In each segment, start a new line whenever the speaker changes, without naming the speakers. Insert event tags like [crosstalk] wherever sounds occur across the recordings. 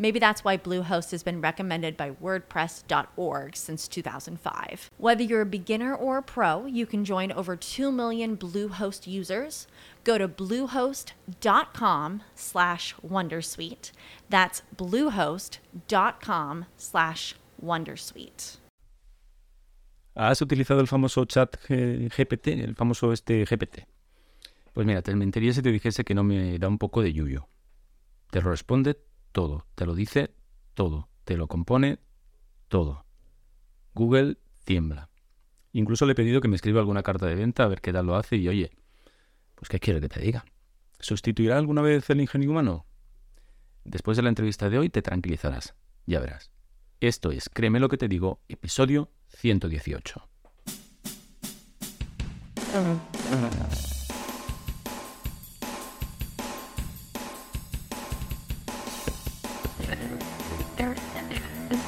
Maybe that's why Bluehost has been recommended by WordPress.org since 2005. Whether you're a beginner or a pro, you can join over 2 million Bluehost users. Go to bluehost.com slash Wondersuite. That's bluehost.com slash Wondersuite.
¿Has utilizado el famoso chat GPT, el famoso este GPT? Pues mira, te mentiría si te dijese que no me da un poco de yuyo. Te responde todo, te lo dice todo, te lo compone todo. Google tiembla. Incluso le he pedido que me escriba alguna carta de venta a ver qué tal lo hace y oye, pues ¿qué quiere que te diga? ¿Sustituirá alguna vez el ingenio humano? Después de la entrevista de hoy te tranquilizarás, ya verás. Esto es, créeme lo que te digo, episodio 118.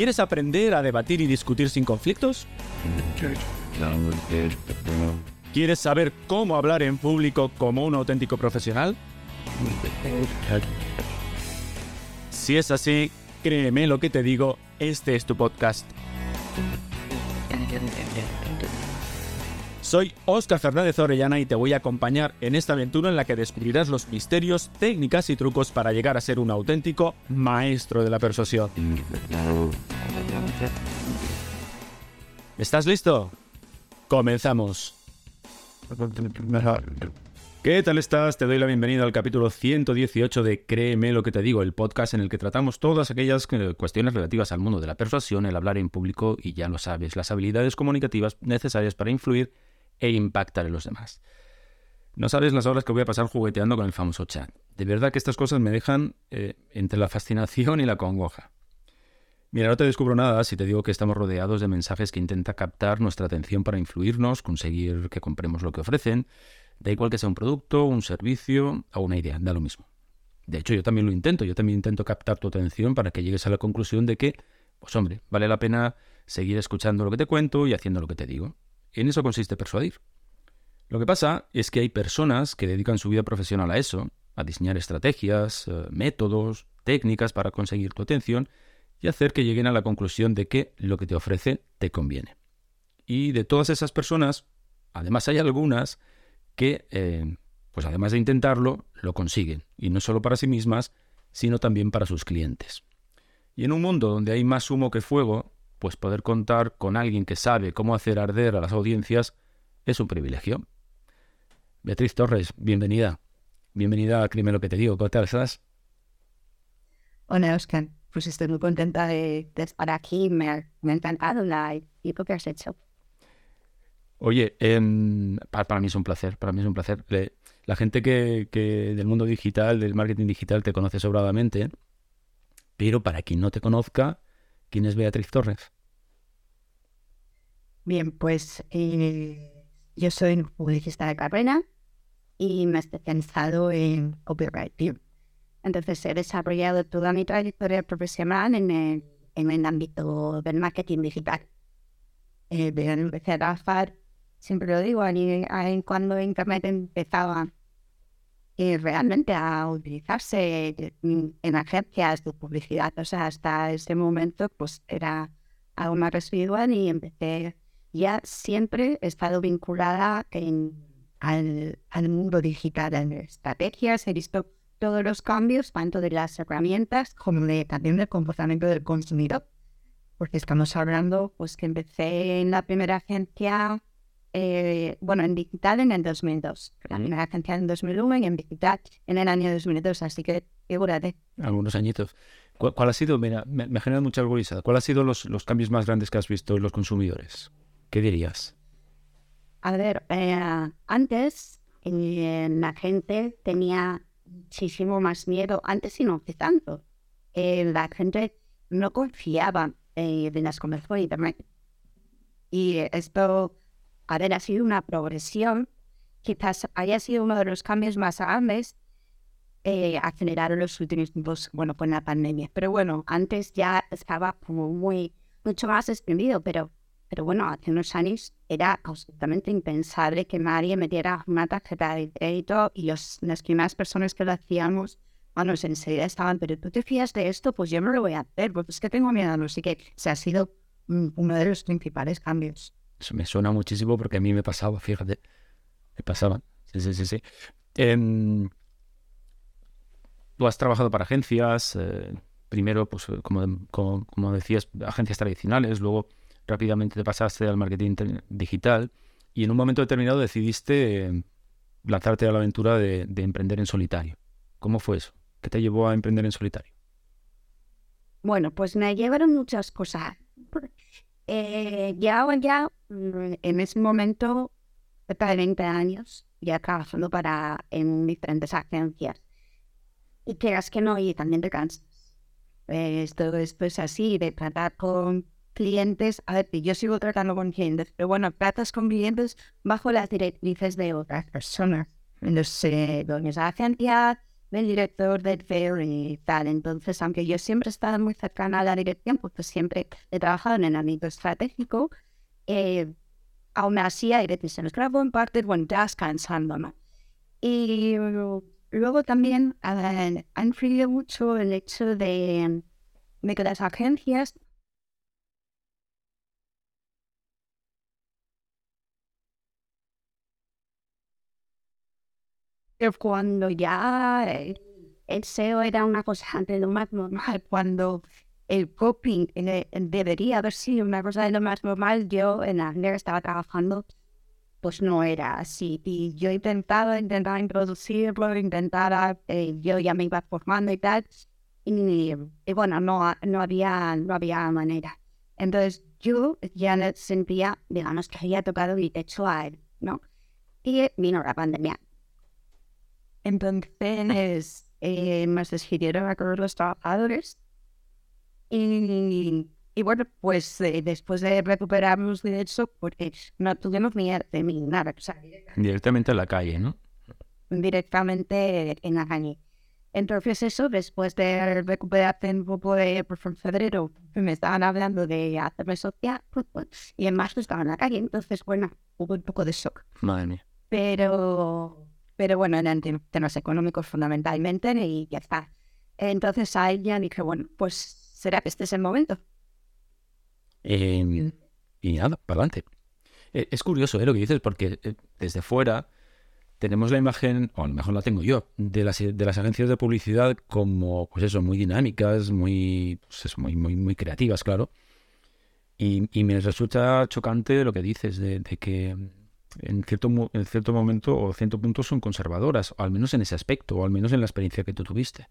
¿Quieres aprender a debatir y discutir sin conflictos? ¿Quieres saber cómo hablar en público como un auténtico profesional? Si es así, créeme lo que te digo, este es tu podcast. Soy Oscar Fernández Orellana y te voy a acompañar en esta aventura en la que descubrirás los misterios, técnicas y trucos para llegar a ser un auténtico maestro de la persuasión. ¿Estás listo? Comenzamos. ¿Qué tal estás? Te doy la bienvenida al capítulo 118 de Créeme lo que te digo, el podcast en el que tratamos todas aquellas cuestiones relativas al mundo de la persuasión, el hablar en público y ya lo sabes, las habilidades comunicativas necesarias para influir e impactar en los demás. No sabes las horas que voy a pasar jugueteando con el famoso chat. De verdad que estas cosas me dejan eh, entre la fascinación y la congoja. Mira, no te descubro nada si te digo que estamos rodeados de mensajes que intentan captar nuestra atención para influirnos, conseguir que compremos lo que ofrecen. Da igual que sea un producto, un servicio o una idea, da lo mismo. De hecho, yo también lo intento, yo también intento captar tu atención para que llegues a la conclusión de que, pues hombre, vale la pena seguir escuchando lo que te cuento y haciendo lo que te digo. En eso consiste persuadir. Lo que pasa es que hay personas que dedican su vida profesional a eso, a diseñar estrategias, eh, métodos, técnicas para conseguir tu atención y hacer que lleguen a la conclusión de que lo que te ofrece te conviene. Y de todas esas personas, además hay algunas que, eh, pues además de intentarlo, lo consiguen. Y no solo para sí mismas, sino también para sus clientes. Y en un mundo donde hay más humo que fuego, pues poder contar con alguien que sabe cómo hacer arder a las audiencias es un privilegio. Beatriz Torres, bienvenida. Bienvenida a Crimen lo que te digo. ¿Cómo tal estás?
Hola, Oscar. Pues estoy muy contenta de, estar aquí. Me ha, encantado la que has hecho.
Oye, em, para, mí es un placer. Para mí es un placer. la gente que, que del mundo digital, del marketing digital, te conoce sobradamente. Pero para quien no te conozca, ¿Quién es Beatriz Torres?
Bien, pues eh, yo soy publicista de carrera y me he especializado en copywriting. Entonces he desarrollado toda mi trayectoria profesional en el, en el ámbito del marketing digital. Eh, empecé a trabajar, siempre lo digo, ahí, cuando Internet empezaba y realmente a utilizarse en, en agencias de publicidad. O sea, hasta ese momento pues era algo más residual y empecé, ya siempre he estado vinculada en, al, al mundo digital, en estrategias, he visto todos los cambios, tanto de las herramientas como de, también del comportamiento del consumidor. Porque estamos hablando, pues que empecé en la primera agencia eh, bueno, en digital en el 2002. La primera agencia en 2001 y en digital en el año 2002. Así que figúrate.
Algunos añitos. ¿Cuál, ha sido, mira, me, me genera mucha curiosidad, cuál ha sido los, los, cambios más grandes que has visto en los consumidores? ¿Qué dirías?
A ver, eh, antes eh, la gente tenía muchísimo más miedo, antes y no hace tanto. Eh, la gente no confiaba en las comercios de Internet. Y esto a ver, ha sido una progresión, quizás haya sido uno de los cambios más grandes eh, aceleraron los últimos tiempos, bueno, con la pandemia. Pero bueno, antes ya estaba como muy, mucho más extendido, pero, pero bueno, hace unos años era absolutamente impensable que nadie metiera una tarjeta de crédito y los, las primeras personas que lo hacíamos, bueno, enseguida estaban, pero tú te fías de esto, pues yo no lo voy a hacer, pues es que tengo miedo, no sé qué. se ha sido uno de los principales cambios.
Me suena muchísimo porque a mí me pasaba, fíjate. Me pasaba. Sí, sí, sí, sí. Eh, tú has trabajado para agencias, eh, primero, pues como, como, como, decías, agencias tradicionales, luego rápidamente te pasaste al marketing digital y en un momento determinado decidiste eh, lanzarte a la aventura de, de, emprender en solitario. ¿Cómo fue eso? ¿Qué te llevó a emprender en solitario?
Bueno, pues me llevaron muchas cosas. Eh, ya, ya mm, en ese momento, cerca de 20 años, ya trabajando para, en diferentes agencias. Y creas que no, y también te cansas. Eh, esto, es así, de tratar con clientes. A ver, yo sigo tratando con clientes, pero bueno, tratas con clientes bajo las directrices de otras personas. Los eh, dueños de agencia, del director del fair y tal. Entonces, aunque yo siempre he estado muy cercana a la dirección, porque siempre he trabajado en el ámbito estratégico, eh, aún así hay decisiones que en parte, bueno, ya cansando, ¿no? Y luego también uh, ha influido mucho el hecho de, de que las agencias cuando ya el SEO era una cosa de lo más normal, cuando el coping debería haber sido una cosa de lo más normal, yo en que estaba trabajando, pues no era así. Y yo intentaba, intentaba introducirlo, intentaba, eh, yo ya me iba formando y tal, y, y, bueno, no, no, había, no había manera. Entonces yo ya sentía, digamos, que había tocado mi techo a él, ¿no? Y vino la pandemia. Entonces eh, me despidieron a todos los trabajadores y, y bueno, pues eh, después de recuperarnos de eso, porque no tuvimos ni ni nada. O sea,
directamente a la calle, ¿no?
Directamente en la calle. Entonces eso, después de recuperarse un poco de por febrero, me estaban hablando de hacerme social pues, pues, y en marzo estaba en la calle. Entonces, bueno, hubo un poco de shock.
Madre mía.
Pero pero bueno, eran temas económicos fundamentalmente y ya está. Entonces a ella dije, bueno, pues será que este es el momento.
Eh, y nada, para adelante. Eh, es curioso ¿eh? lo que dices, porque eh, desde fuera tenemos la imagen, o a lo mejor la tengo yo, de las, de las agencias de publicidad como, pues eso, muy dinámicas, muy, pues muy, muy, muy creativas, claro. Y, y, me resulta chocante lo que dices de, de que en cierto, en cierto momento o cierto punto son conservadoras, o al menos en ese aspecto, o al menos en la experiencia que tú tuviste.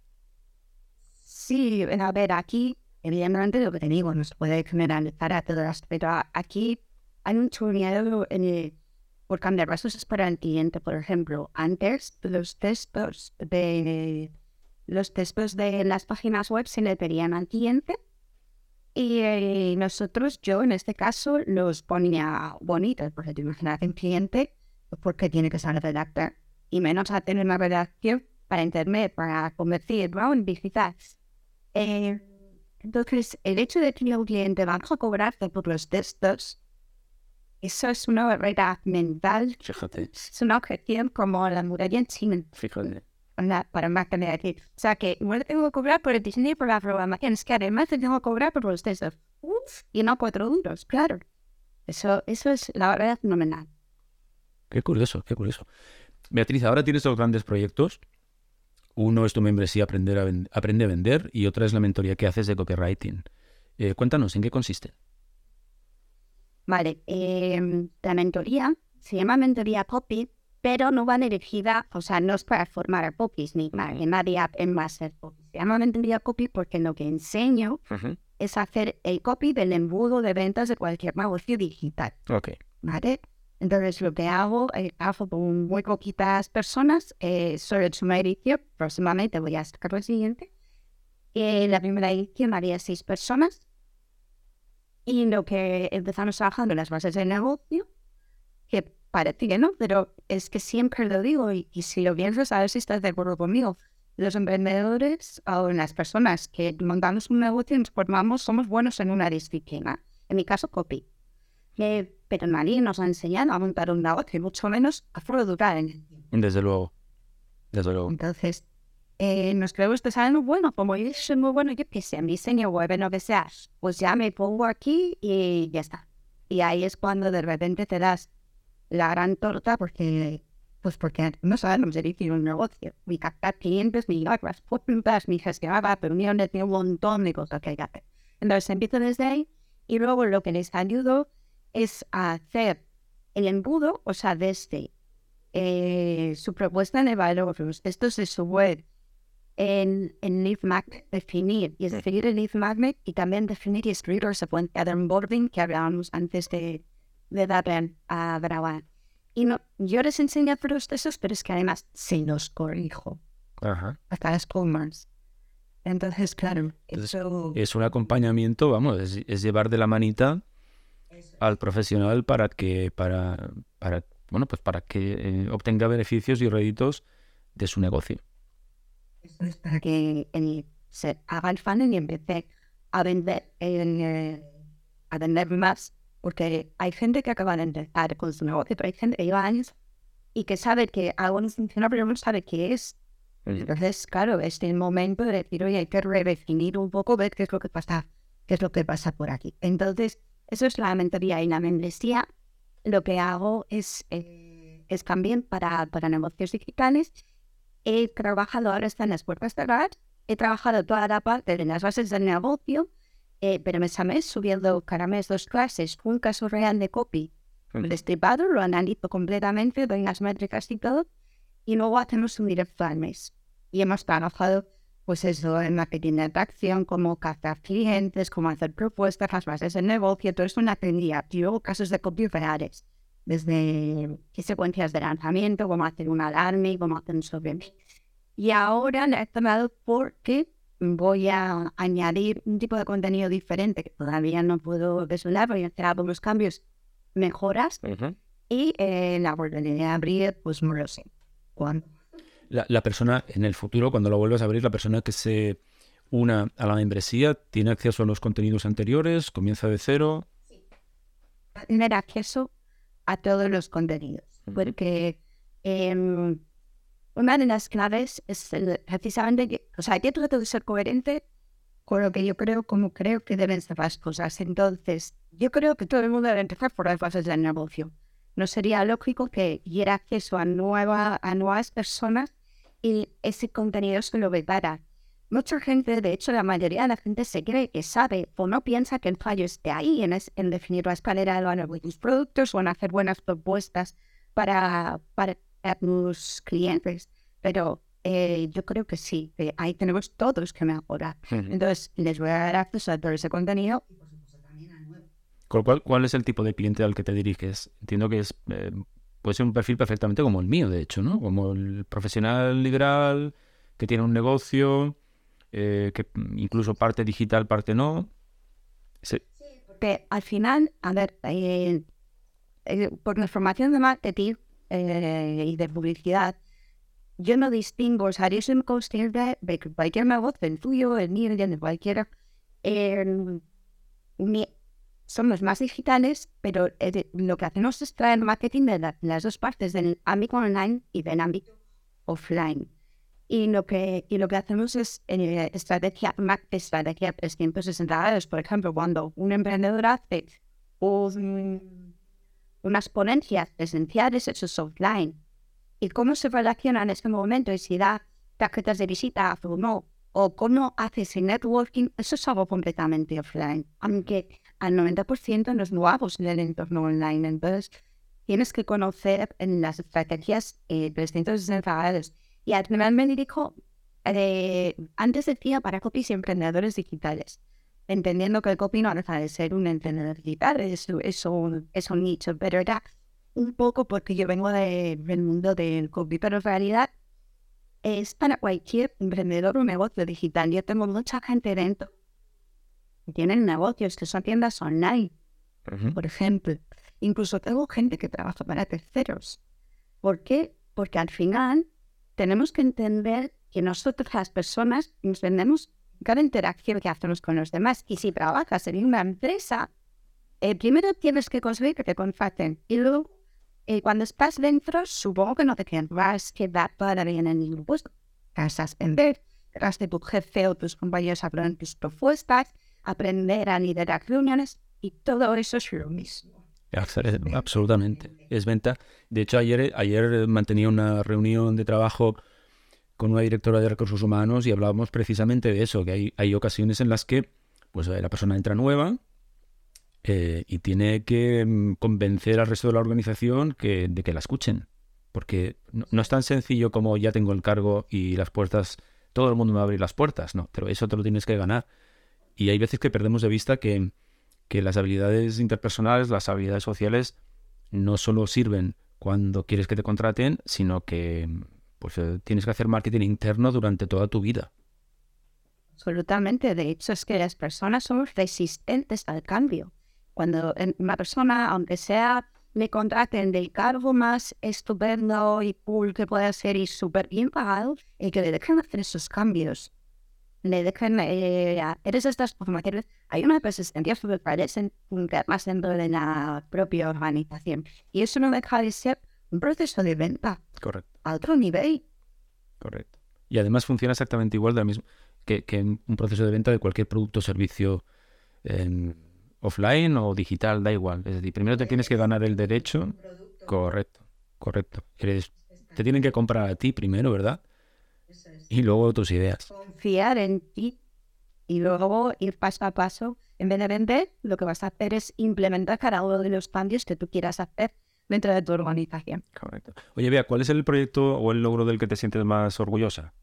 Sí, a ver, aquí, evidentemente lo que te digo, no se puede generalizar a todas, pero aquí hay un miedo en el, por cambiar cosas para el cliente. Por ejemplo, antes los textos de los textos de las páginas web se le pedían al cliente y eh, nosotros, yo en este caso, los ponía bonitos, porque te imaginas un cliente, porque tiene que saber redactar, y menos a tener una redacción para internet, para convertir, ¿no? En digital. Eh, entonces, el hecho de que un cliente va a cobrarte por los textos, eso es una barrera mental.
Fíjate.
Es una objeción como la muralla en China.
Fíjate.
Para, para máquina aquí. O sea que igual tengo que cobrar por el diseño y por la programación. Es que además te tengo que cobrar por los textos. Uf, y no cuatro duros, claro. Eso, eso es la verdad fenomenal.
Qué curioso, qué curioso. Beatriz, ahora tienes dos grandes proyectos. Uno es tu membresía Aprender a Aprende a Vender y otra es la mentoría que haces de copywriting. Eh, cuéntanos, ¿en qué consiste?
Vale, eh, la mentoría se llama mentoría copy, pero no va dirigida, o sea, no es para formar a copies ni para que nadie en ser copy. Se llama mentoría copy porque lo que enseño es hacer el copy del embudo de ventas de cualquier negocio digital.
Ok.
¿Vale? Entonces lo que hago, eh, hago con muy poquitas personas, eh, sobre una edición, próximamente voy a sacar lo siguiente. Eh, la primera edición haría seis personas y lo que empezamos trabajando en las bases de negocio, que parece ¿no? Pero es que siempre lo digo y, si lo piensas, a ver si estás de acuerdo conmigo. Los emprendedores o las personas que montamos un negocio nos formamos, somos buenos en una disciplina. En mi caso, copy. pero nadie nos ha enseñado a montar un negocio, mucho menos a durar en el
tiempo. Desde luego. Desde luego.
Entonces, eh, nos creemos que saben, bueno, como yo soy muy bueno, yo que sé, en diseño web, en lo que sea, pues ya me pongo aquí y ya está. Y ahí es cuando de repente te das la gran torta porque, pues porque no sabemos dirigir un negocio. Mi captar clientes, mi las cuentas, mi gestionar reuniones, un montón de cosas que hay que hacer. Entonces empiezo desde ahí y luego lo que les ayudo es a hacer el embudo, o sea, desde eh, su propuesta de valor, esto es su web, en, en Leaf Magnet definir y es definir el Leaf Magnet y también definir y escribir la secuencia de onboarding que hablábamos antes de, de darle a grabar. Y no, yo les enseño procesos, pero es que además se los corrijo.
Ajá.
Hasta las commas. Entonces, claro, eso...
Es un acompañamiento, vamos, es, llevar de la manita al profesional para que, para, para, bueno, pues para que eh, obtenga beneficios y réditos de su negocio
es para que se haga el funnel y empiece a vender, eh, a vender más. Porque hay gente que acaba de empezar con su negocio, pero hay gente que lleva años y que sabe que algo no funciona, pero no sabe qué es. Entonces, claro, es el momento de decir, oye, hay que redefinir un poco, ver qué es lo que pasa, qué es lo que pasa por aquí. Entonces, eso es la mentoría y la membresía. Lo que hago es, eh, es también para, para negocios digitales he trabajado, ahora está en las puertas de red, he trabajado toda la parte de las bases del negocio, eh, pero mes a mes subiendo cada mes dos clases, un caso real de copy destripado, lo analizo completamente, doy las métricas y todo, y luego hacemos un directo al mes. Y hemos trabajado, pues eso, en marketing de atracción, cómo captar clientes, cómo hacer propuestas, las bases del negocio, todo eso en la y luego casos de copy reales desde qué secuencias de lanzamiento, cómo hacer un alarme, cómo hacer un sobre Y ahora le he tomado porque voy a añadir un tipo de contenido diferente que todavía no puedo desvelar, voy a hacer algunos cambios, mejoras, y eh, la oportunidad de abrir, pues no lo sé. ¿Cuándo?
La, la, persona, en el futuro, cuando lo vuelvas a abrir, la persona que se una a la membresía, ¿tiene acceso a los contenidos anteriores? ¿Comienza de cero?
Sí. Tener acceso a todos los contenidos, porque em, una de las claves es precisamente que, o sea, yo trato de ser coherente con lo que yo creo, como creo que deben ser las cosas. Entonces, yo creo que todo el mundo debe empezar por las bases del negocio. No sería lógico que diera acceso a, nueva, a nuevas personas y ese contenido se lo vetara. Mucha gente, de hecho la mayoría de la gente se cree que sabe o no piensa que el fallo esté ahí, en, en definir la escalera de tus productos o en hacer buenas propuestas para, para tus clientes. Pero eh, yo creo que sí, que ahí tenemos todos que mejorar. Entonces, les voy a dar acceso a todo ese contenido
¿Cuál, ¿Cuál es el tipo de cliente al que te diriges? Entiendo que es eh, puede ser un perfil perfectamente como el mío, de hecho, ¿no? Como el profesional liberal que tiene un negocio eh, que incluso parte digital, parte no.
Sí. porque al final, a ver, eh, eh, por mi formación de marketing y de publicidad, yo no distingo, o sea, yo soy de que cualquier negocio, el tuyo, el mío, el de cualquiera, son los más digitales, pero lo que hacemos es traer marketing de las dos partes, del ámbito online y del ámbito offline. Y lo que, y lo que hacemos es eh, estrategia, estrategia 360 grados. Por ejemplo, cuando un emprendedor hace unas ponencias presenciales, eso es offline. Y cómo se relaciona en ese momento y si da tarjetas de visita o no, o cómo haces el networking, eso es algo completamente offline. Aunque al 90% nos movamos en el entorno online. Entonces, tienes que conocer las estrategias eh, 360 grados y al final me dijo, eh, antes decía para copies y emprendedores digitales, entendiendo que el copy no deja de ser un emprendedor digital, es, es, un, es un nicho, pero era un poco porque yo vengo del mundo del copy, pero en realidad es para cualquier emprendedor o negocio digital. Yo tengo mucha gente dentro que tienen negocios que son tiendas online, por ejemplo. Incluso tengo gente que trabaja para terceros. ¿Por qué? Porque al final tenemos que entender que nosotros las personas entendemos cada interacción que hacemos con los demás. Y si trabajas en una empresa, eh, primero tienes que conseguir que te contraten. Y luego, eh, cuando estás dentro, supongo que no te quedas quedar todavía en ningún puesto. Vas a aprender, tras de tu jefe o tus compañeros hablar tus propuestas, aprender a liderar reuniones y todo eso es lo mismo.
Absolutamente. Es venta. De hecho, ayer, ayer mantenía una reunión de trabajo con una directora de recursos humanos y hablábamos precisamente de eso, que hay, hay ocasiones en las que pues, la persona entra nueva eh, y tiene que mm, convencer al resto de la organización de que la escuchen. Porque no, no, es tan sencillo como ya tengo el cargo y las puertas, todo el mundo me va a abrir las puertas, no, pero eso te lo tienes que ganar. Y hay veces que perdemos de vista que que las habilidades interpersonales, las habilidades sociales, no solo sirven cuando quieres que te contraten, sino que pues, eh, tienes que hacer marketing interno durante toda tu vida.
Absolutamente. De hecho, es que las personas son resistentes al cambio. Cuando una persona, aunque sea, me contraten del cargo más estupendo y cool que pueda ser y súper bien pagado, y que le dejen hacer esos cambios le dejan, eh, eres estas formaciones, hay una persistencia súper más dentro de la propia organización. Y eso no deja de ser un proceso de venta.
Correcto.
A otro nivel.
Correcto. Y además funciona exactamente igual de mismo que, que un proceso de venta de cualquier producto o servicio offline o digital, da igual. Es decir, primero te tienes que ganar el derecho. Correcto, correcto. Eres, te tienen que comprar a ti primero, ¿verdad? Y luego tus ideas.
Confiar en ti y luego ir paso a paso. En vez de vender, lo que vas a hacer es implementar cada uno de los cambios que tú quieras hacer dentro de tu organización.
Correcto. Oye, Bea, ¿cuál es el proyecto o el logro del que te sientes más orgullosa?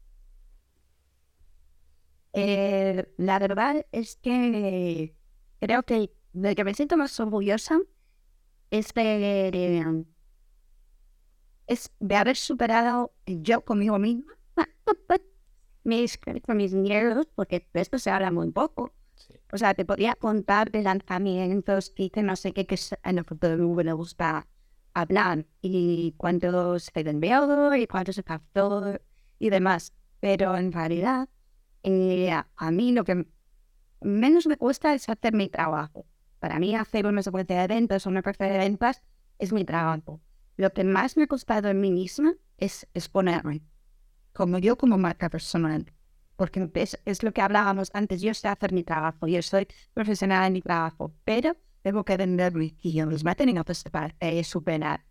Eh, la verdad es que creo que del que me siento más orgullosa es de, es de haber superado yo conmigo misma [laughs] mis, mis miedos, porque de esto se habla muy poco. O sea, te podía contar de lanzamientos que no sé qué, que en el futuro me gusta hablar y cuántos se enviado y cuántos se captó y demás. Pero en realidad, eh, a mí lo que menos me cuesta es hacer mi trabajo. Para mí hacer una secuencia de ventas o una carta de ventas es mi trabajo. Lo que más me ha costado en mí misma es exponerme como yo como marca personal. Porque es, lo que hablábamos antes, yo sé hacer mi trabajo, yo soy profesional en mi trabajo, pero tengo que venderme y yo misma tengo que eh, superar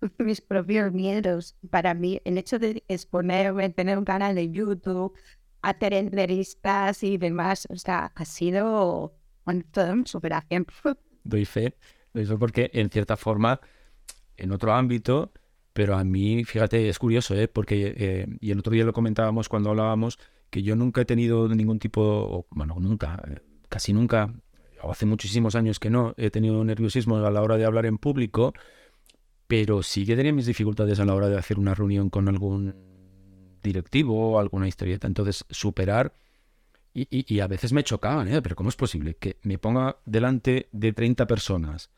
[laughs] mis propios miedos. Para mí, el hecho de exponerme, tener un canal de YouTube, hacer entrevistas y demás, o sea, ha sido un superación. [laughs]
Doy fe, doy fe porque en cierta forma, en otro ámbito, pero a mí, fíjate, es curioso, ¿eh? porque, eh, y el otro día lo comentábamos cuando hablábamos, que yo nunca he tenido ningún tipo, bueno, nunca, eh, casi nunca, hace muchísimos años que no, he tenido nerviosismo a la hora de hablar en público, pero sí que tenía mis dificultades a la hora de hacer una reunión con algún directivo o alguna historieta. Entonces, superar, y, y, a veces me chocaban, ¿eh? pero ¿cómo es posible que me ponga delante de 30 personas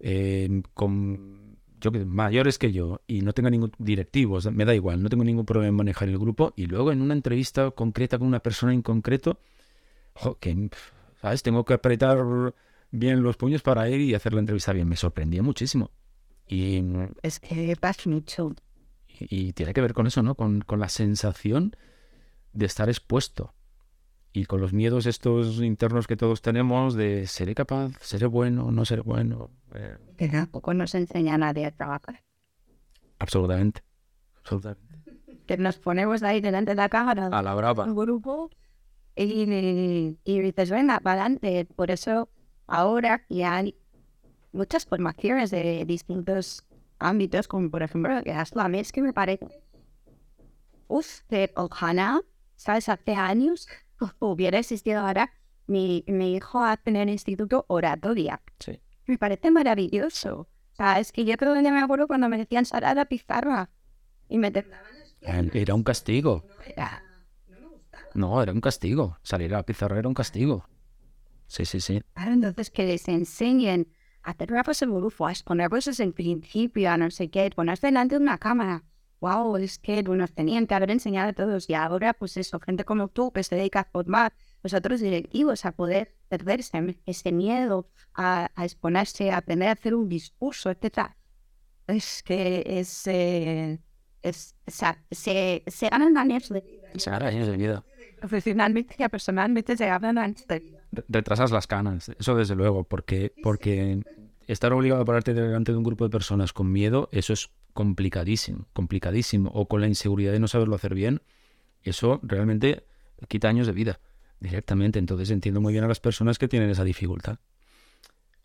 eh, con yo mayores que yo y no tenga ningún directivo, me da igual, no tengo ningún problema en manejar el grupo y luego en una entrevista concreta con una persona en concreto, que, ¿sabes? Tengo que apretar bien los puños para ir y hacer la entrevista bien. Me sorprendía muchísimo. Y,
es que pasa mucho.
Y, tiene que ver con eso, ¿no? Con, con la sensación de estar expuesto. Y con los miedos estos internos que todos tenemos de seré capaz, seré bueno, no seré bueno. eh,
Que tampoco nos enseña a nadie a trabajar.
absolutamente. Absolutamente.
Que nos ponemos ahí delante de la cámara.
A la brava.
un grupo y, y dices, venga, para adelante. Por eso ahora ya hay muchas formaciones de distintos ámbitos, como por ejemplo que haz la mes que me parece. De ojalá, ¿sabes? Hace años [laughs] hubiera existido ahora. Mi, mi hijo hace en el instituto oratoria.
Sí.
Me parece maravilloso. O sea, es que yo creo que me acuerdo cuando me decían salir a la pizarra y me temblaban.
Era un castigo.
Era-
No, era un castigo. Salir a la pizarra era un castigo. Sí, sí, sí.
Entonces que les enseñen a hacer rapos en grupo, a exponer cosas en principio, a no sé qué, ponerse delante de una cámara. Wow, es que nos tenían que haber enseñado a todos. Y ahora, pues eso, gente como tú que se dedica a formar los otros directivos a poder perderse ese miedo a, a exponerse, a aprender a hacer un discurso, etc. Es que es. eh, es o sea, se, se ganan años de vida.
Se gana años de vida.
Profesionalmente y personalmente se ganan años de vida.
Re- Retrasas las canas, eso desde luego, porque, porque estar obligado a pararte delante de un grupo de personas con miedo, eso es complicadísimo, complicadísimo. O con la inseguridad de no saberlo hacer bien, eso realmente quita años de vida directamente. Entonces entiendo muy bien a las personas que tienen esa dificultad.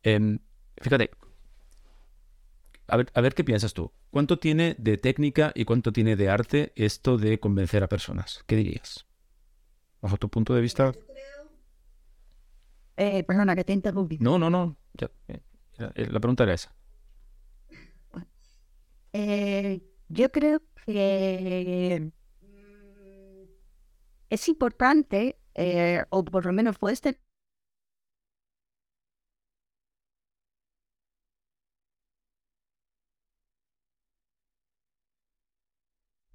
Em, fíjate, a ver, a ver qué piensas tú. ¿Cuánto tiene de técnica y cuánto tiene de arte esto de convencer a personas? ¿Qué dirías? Bajo tu punto de vista.
Eh, perdona, que te interrumpí.
No, no, no. ya, eh, eh, la pregunta era esa.
Eh, yo creo que mm, es importante, eh, o por lo menos puede ser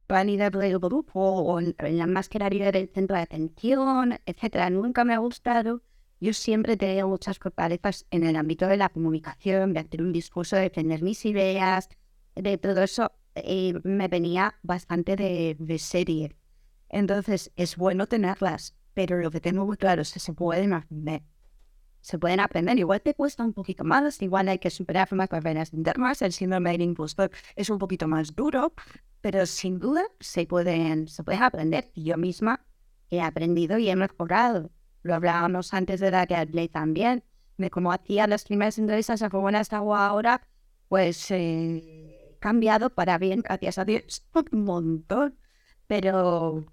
vanidad del grupo o en la mascarilla del centro de atención, etcétera. Nunca me ha gustado. Yo siempre he tenido muchas fortalezas en el ámbito de la comunicación, de hacer un discurso, de defender mis ideas, de todo eso. eh, me venía bastante de, serie. Entonces, es bueno tenerlas, pero lo que tengo claro es que se pueden aprender. Se pueden aprender, igual te cuesta un poquito más, igual hay que superar más barreras internas, el síndrome del impostor es un poquito más duro, pero sin duda se pueden, se pueden aprender. Yo misma he aprendido y he mejorado. Lo hablábamos antes de la Play también, de cómo hacía las primeras entrevistas a cómo hago ahora, pues eh, cambiado para bien, gracias a Dios, [laughs] un montón. Pero,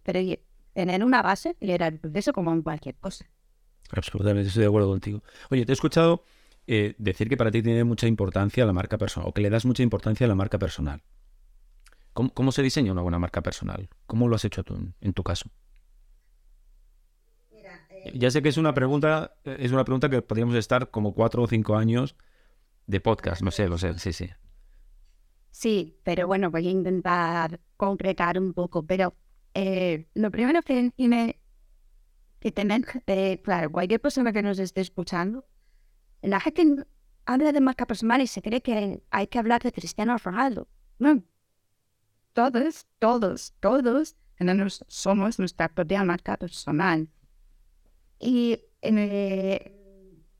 tener una base era el como en cualquier cosa.
Absolutamente, estoy de acuerdo contigo. Oye, te he escuchado eh, decir que para ti tiene mucha importancia la marca personal, o que le das mucha importancia a la marca personal. ¿Cómo, cómo se diseña una buena marca personal? ¿Cómo lo has hecho tú en, tu caso? Ya sé que es una pregunta, eh, es una pregunta que podríamos estar como cuatro o cinco años de podcast, no sé, lo sé, sí, sí.
Sí, pero bueno, voy a intentar concretar un poco. Pero eh, lo primero que tiene que tener, eh, claro, cualquier persona que nos esté escuchando, la gente habla de marca personal y se cree que hay que hablar de Cristiano Ronaldo. No. Todos, todos, todos tenemos, somos nuestra propia marca personal. Y eh,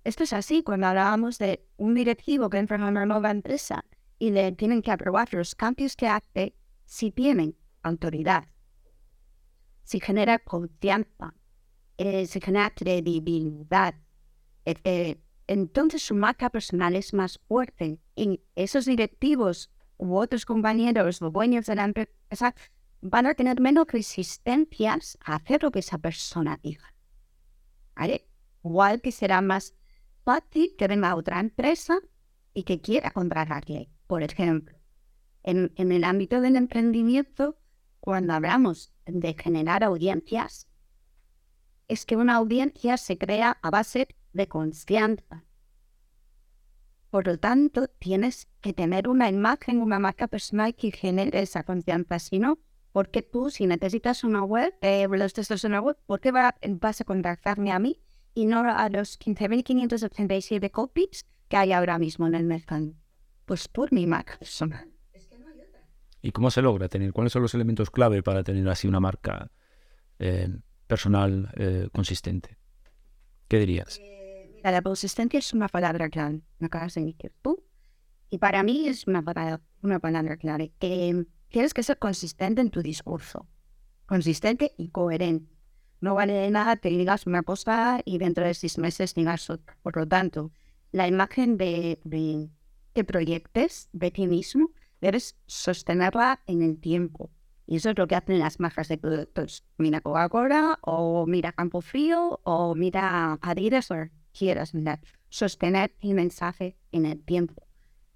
esto es así, cuando hablábamos de un directivo que entra en una nueva empresa y le tienen que aprobar los cambios que hace si tienen autoridad, si genera confianza, eh, si genera credibilidad. entonces su marca personal es más fuerte y esos directivos u otros compañeros o dueños de la empresa van a tener menos resistencias a hacer lo que esa persona diga. ¿Vale? Igual que será más fácil que venga otra empresa y que quiera contratarle. Por ejemplo, en, en el ámbito del emprendimiento, cuando hablamos de generar audiencias, es que una audiencia se crea a base de confianza. Por lo tanto, tienes que tener una imagen, una marca personal que genere esa confianza. Si no, porque tú, si necesitas una web, eh, los textos de una web, ¿por qué va- vas a contactarme a mí y no a los 15.587 copies que hay ahora mismo en el mercado? Pues por mi marca personal.
¿Y cómo se logra tener? ¿Cuáles son los elementos clave para tener así una marca eh, personal eh, consistente. ¿Qué dirías?
La consistencia es una palabra clave, me acabas de decir tú. Y para mí es una palabra, una palabra clave. Que tienes que ser consistente en tu discurso. Consistente y coherente. No vale nada que digas una cosa y dentro de seis meses digas otra. Por lo tanto, la imagen de que proyectes de ti mismo debes sostenerla en el tiempo. Y eso es lo que hacen las marcas de productos. Mira Coca-Cola, o mira Campo Frío, o mira Adidas, o quieras mirar. Sostener el mensaje en el tiempo.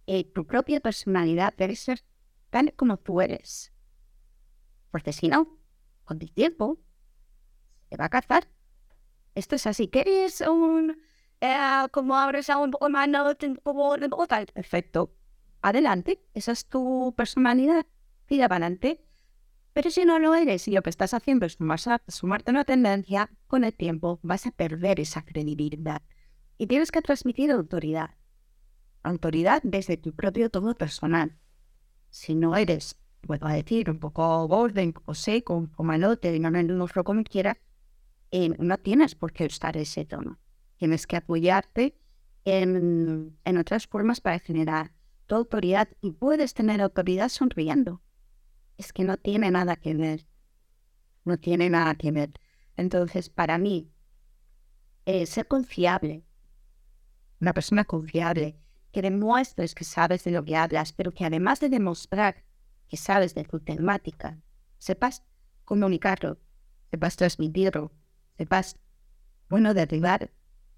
Y tu propia personalidad debe ser tal como tú eres. Porque si no, con el tiempo, te va a cazar. Esto es así. ¿Quieres un... Eh, como abres a un humano como tal? Perfecto. Adelante. Esa es tu personalidad. Tira para adelante. Pero si no lo eres y lo que estás haciendo es sumarte una tendencia, con el tiempo vas a perder esa credibilidad. Y tienes que transmitir autoridad. Autoridad desde tu propio tono personal. Si no eres, puedo decir, un poco gordo, un poco seco, poco malote, no lo como quieras, eh, no tienes por qué usar ese tono. Tienes que apoyarte en, en otras formas para generar tu autoridad y puedes tener autoridad sonriendo es que no tiene nada que ver. No tiene nada que ver. Entonces, para mí, eh, ser confiable, una persona confiable, que demuestres que sabes de lo que hablas, pero que además de demostrar que sabes de tu temática, sepas comunicarlo, sepas transmitirlo, sepas, bueno, derribar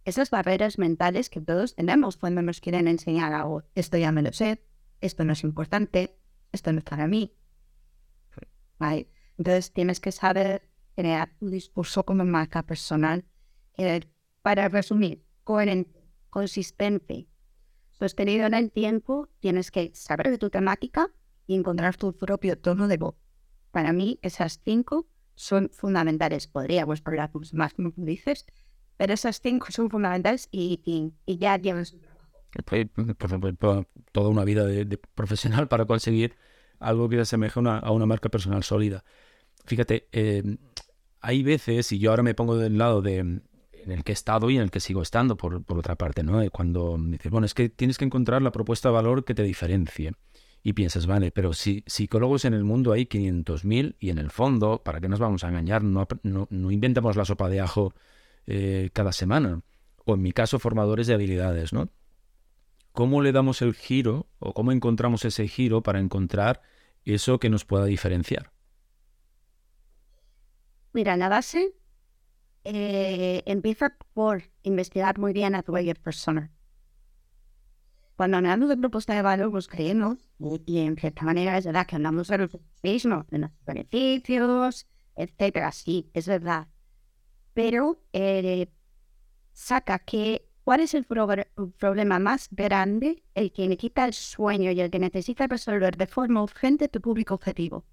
esas barreras mentales que todos tenemos cuando nos quieren enseñar algo. Esto ya me lo sé, esto no es importante, esto no es para mí, entonces tienes que saber crear un discurso como marca personal. Eh, para resumir, coherente, consistente, sostenido en el tiempo, tienes que saber de tu temática y encontrar tu propio tono de voz. Para mí, esas cinco son fundamentales. Podríamos hablar más, como dices, pero esas cinco son fundamentales y, ya tienes un trabajo.
Por ejemplo, toda una vida de profesional para conseguir algo que se asemeja a una, marca personal sólida. Fíjate, eh, hay veces, y yo ahora me pongo del lado de en el que he estado y en el que sigo estando, por, otra parte, ¿no? Cuando dices, bueno, es que tienes que encontrar la propuesta de valor que te diferencie. Y piensas, vale, pero si psicólogos en el mundo hay 500.000 y en el fondo, ¿para qué nos vamos a engañar? No, no, inventamos la sopa de ajo eh, cada semana. O en mi caso, formadores de habilidades, ¿no? ¿Cómo le damos el giro o cómo encontramos ese giro para encontrar eso que nos pueda diferenciar?
Mira, la base eh, empieza por investigar muy bien a tu persona. Cuando hablamos de propuesta de valor, pues creemos, y en cierta manera es verdad que hablamos de los mismos, de los beneficios, etcétera, sí, es verdad. Pero eh, saca que ¿Cuál es el problema más grande? El que le quita el sueño y el que necesita resolver de forma urgente tu público objetivo.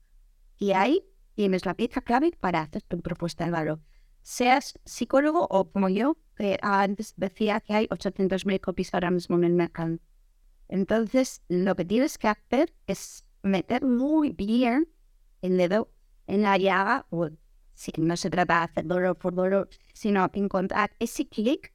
Y ahí tienes la pieza clave para hacer tu propuesta de valor. Seas psicólogo o como yo, que antes decía que hay 800.000 copies ahora mismo en el mercado. Entonces, lo que tienes que hacer es meter muy bien el dedo en la llaga, o si no se trata de hacer dolor por dolor, sino encontrar ese clic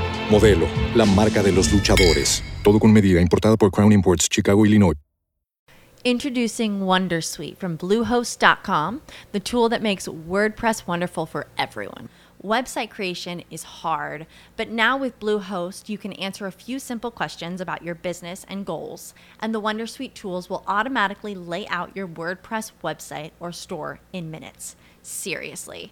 Modelo, la marca de los luchadores. Todo con medida, importada por Crown Imports, Chicago, Illinois.
Introducing Wondersuite from Bluehost.com, the tool that makes WordPress wonderful for everyone. Website creation is hard, but now with Bluehost, you can answer a few simple questions about your business and goals, and the Wondersuite tools will automatically lay out your WordPress website or store in minutes. Seriously.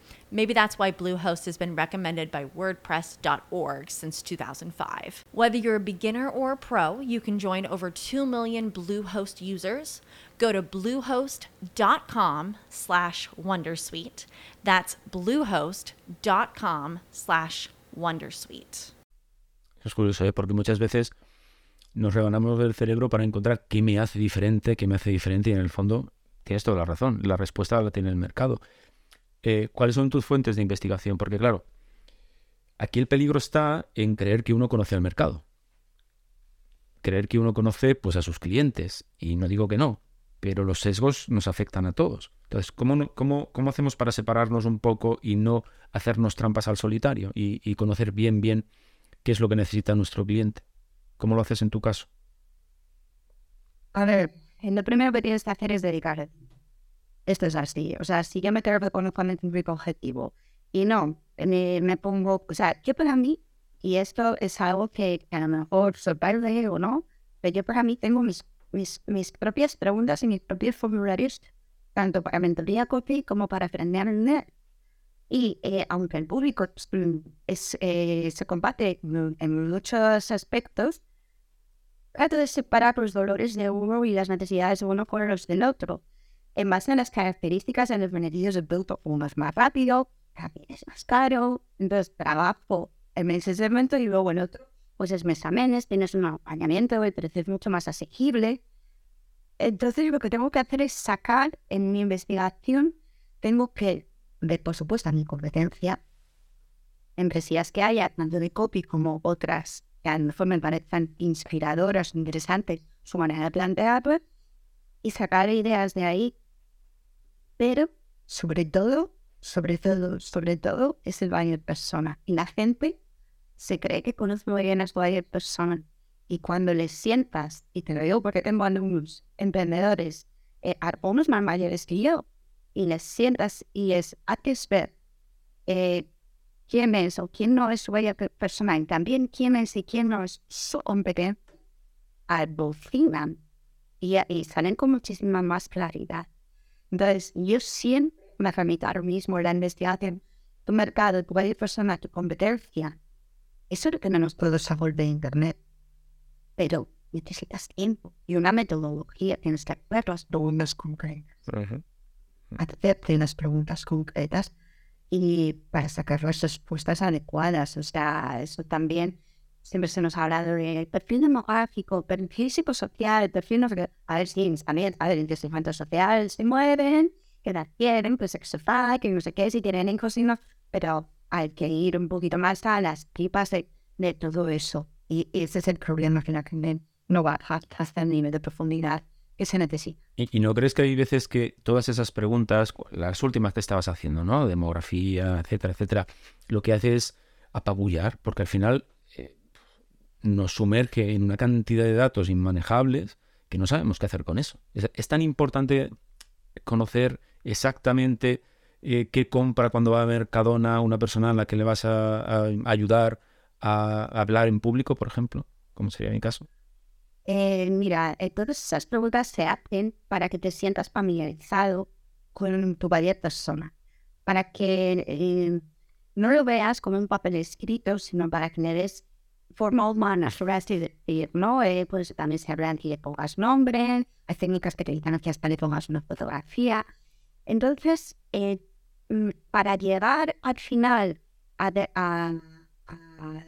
Maybe that's why Bluehost has been recommended by WordPress.org since 2005. Whether you're a beginner or a pro, you can join over 2 million Bluehost users. Go to bluehost.com slash Wondersuite. That's bluehost.com slash Wondersuite.
Es curioso, ¿eh? porque muchas veces nos rebanamos del cerebro para encontrar qué me hace diferente, qué me hace diferente, y en el fondo tienes toda la razón, la respuesta la tiene el mercado. Eh, ¿Cuáles son tus fuentes de investigación? Porque claro, aquí el peligro está en creer que uno conoce al mercado. Creer que uno conoce pues a sus clientes. Y no digo que no, pero los sesgos nos afectan a todos. Entonces, ¿cómo, cómo, cómo hacemos para separarnos un poco y no hacernos trampas al solitario y, y conocer bien, bien qué es lo que necesita nuestro cliente? ¿Cómo lo haces en tu caso?
A ver, lo primero que tienes que hacer es dedicar. Esto es así. O sea, si yo me quedo con un público objetivo y no, me, me, pongo, o sea, yo para mí, y esto es algo que, a lo mejor sorprende o no, pero yo para mí tengo mis, mis, mis propias preguntas y mis propios formularios, tanto para mentoría copy como para aprender a vender. Y eh, aunque el público es, eh, se combate en muchos aspectos, trato de separar los dolores de uno y las necesidades de uno con los del otro. En base a las características en los beneficios de producto, uno es más rápido, también es más caro, entonces trabajo en ese segmento y luego en otro, pues es mes a mes, tienes un acompañamiento, el precio es mucho más asequible. Entonces lo que tengo que hacer es sacar en mi investigación, tengo que ver, por supuesto, a mi competencia, empresas que haya, tanto de copy como otras que a lo mejor me parezcan inspiradoras, interesantes, su manera de plantearlo, y sacar ideas de ahí. Pero, sobre todo, sobre todo, sobre todo, es el buyer persona. Y la gente se cree que conoce muy bien a su buyer persona. Y cuando les sientas, y te lo digo porque tengo algunos emprendedores, eh, algunos más mayores que yo, y les sientas y es haces ver eh, quién es o quién no es su buyer persona, y también quién es y quién no es su competencia, alucinan y, y salen con muchísima más claridad. Entonces, yo siempre me remito ahora mismo la investigación, tu mercado, tu persona, tu competencia. Eso es lo que no nos puedo saber de Internet. Pero necesitas tiempo y una metodología. Tienes que hacer las preguntas concretas. Hacerte las preguntas concretas y para sacar las respuestas adecuadas. O sea, eso también siempre se nos ha hablado de perfil demográfico, perfil psicosocial, perfil no qué. A ver, sí, también, a ver, el crecimiento social se mueven, que la quieren, pues sexual, que no sé qué, si tienen hijos y no, pero hay que ir un poquito más a las tipas de, de todo eso. Y, ese es el problema que la gente no va hasta el nivel de profundidad que se necesita.
¿Y, ¿Y, no crees que hay veces que todas esas preguntas, las últimas que estabas haciendo, ¿no? Demografía, etcétera, etcétera, lo que hace es apabullar, porque al final nos sumerge en una cantidad de datos inmanejables que no sabemos qué hacer con eso. Es, tan importante conocer exactamente eh, qué compra cuando va a Mercadona una persona a la que le vas a, ayudar a, hablar en público, por ejemplo, como sería mi caso.
Eh, mira, eh, todas esas preguntas se hacen para que te sientas familiarizado con tu variedad persona, para que no lo veas como un papel escrito, sino para que le des forma humana, sobre así decir, ¿no? Eh, pues también se habla que le pongas nombre, hay técnicas que te dicen que hasta le pongas una fotografía. Entonces, eh, mm, para llegar al final a, a,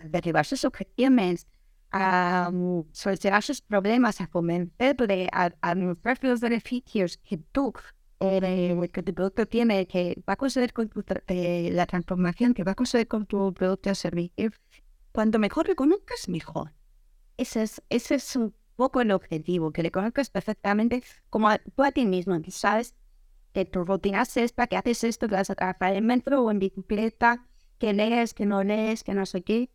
derribar sus objeciones, a um, solucionar sus problemas, a convencerle a, a mostrar los beneficios que tú, eh, que tu producto tiene, que va a conseguir con tu, eh, la transformación que va a conseguir con tu producto o servicio, Cuanto mejor le conozcas, mejor. Ese es, ese es un poco el objetivo, que le conozcas perfectamente como a, tú a ti mismo. Tú sabes que tu rutina es esta, que haces esto, que vas a trabajar en metro o en bicicleta, que lees, que no lees, que no sé qué.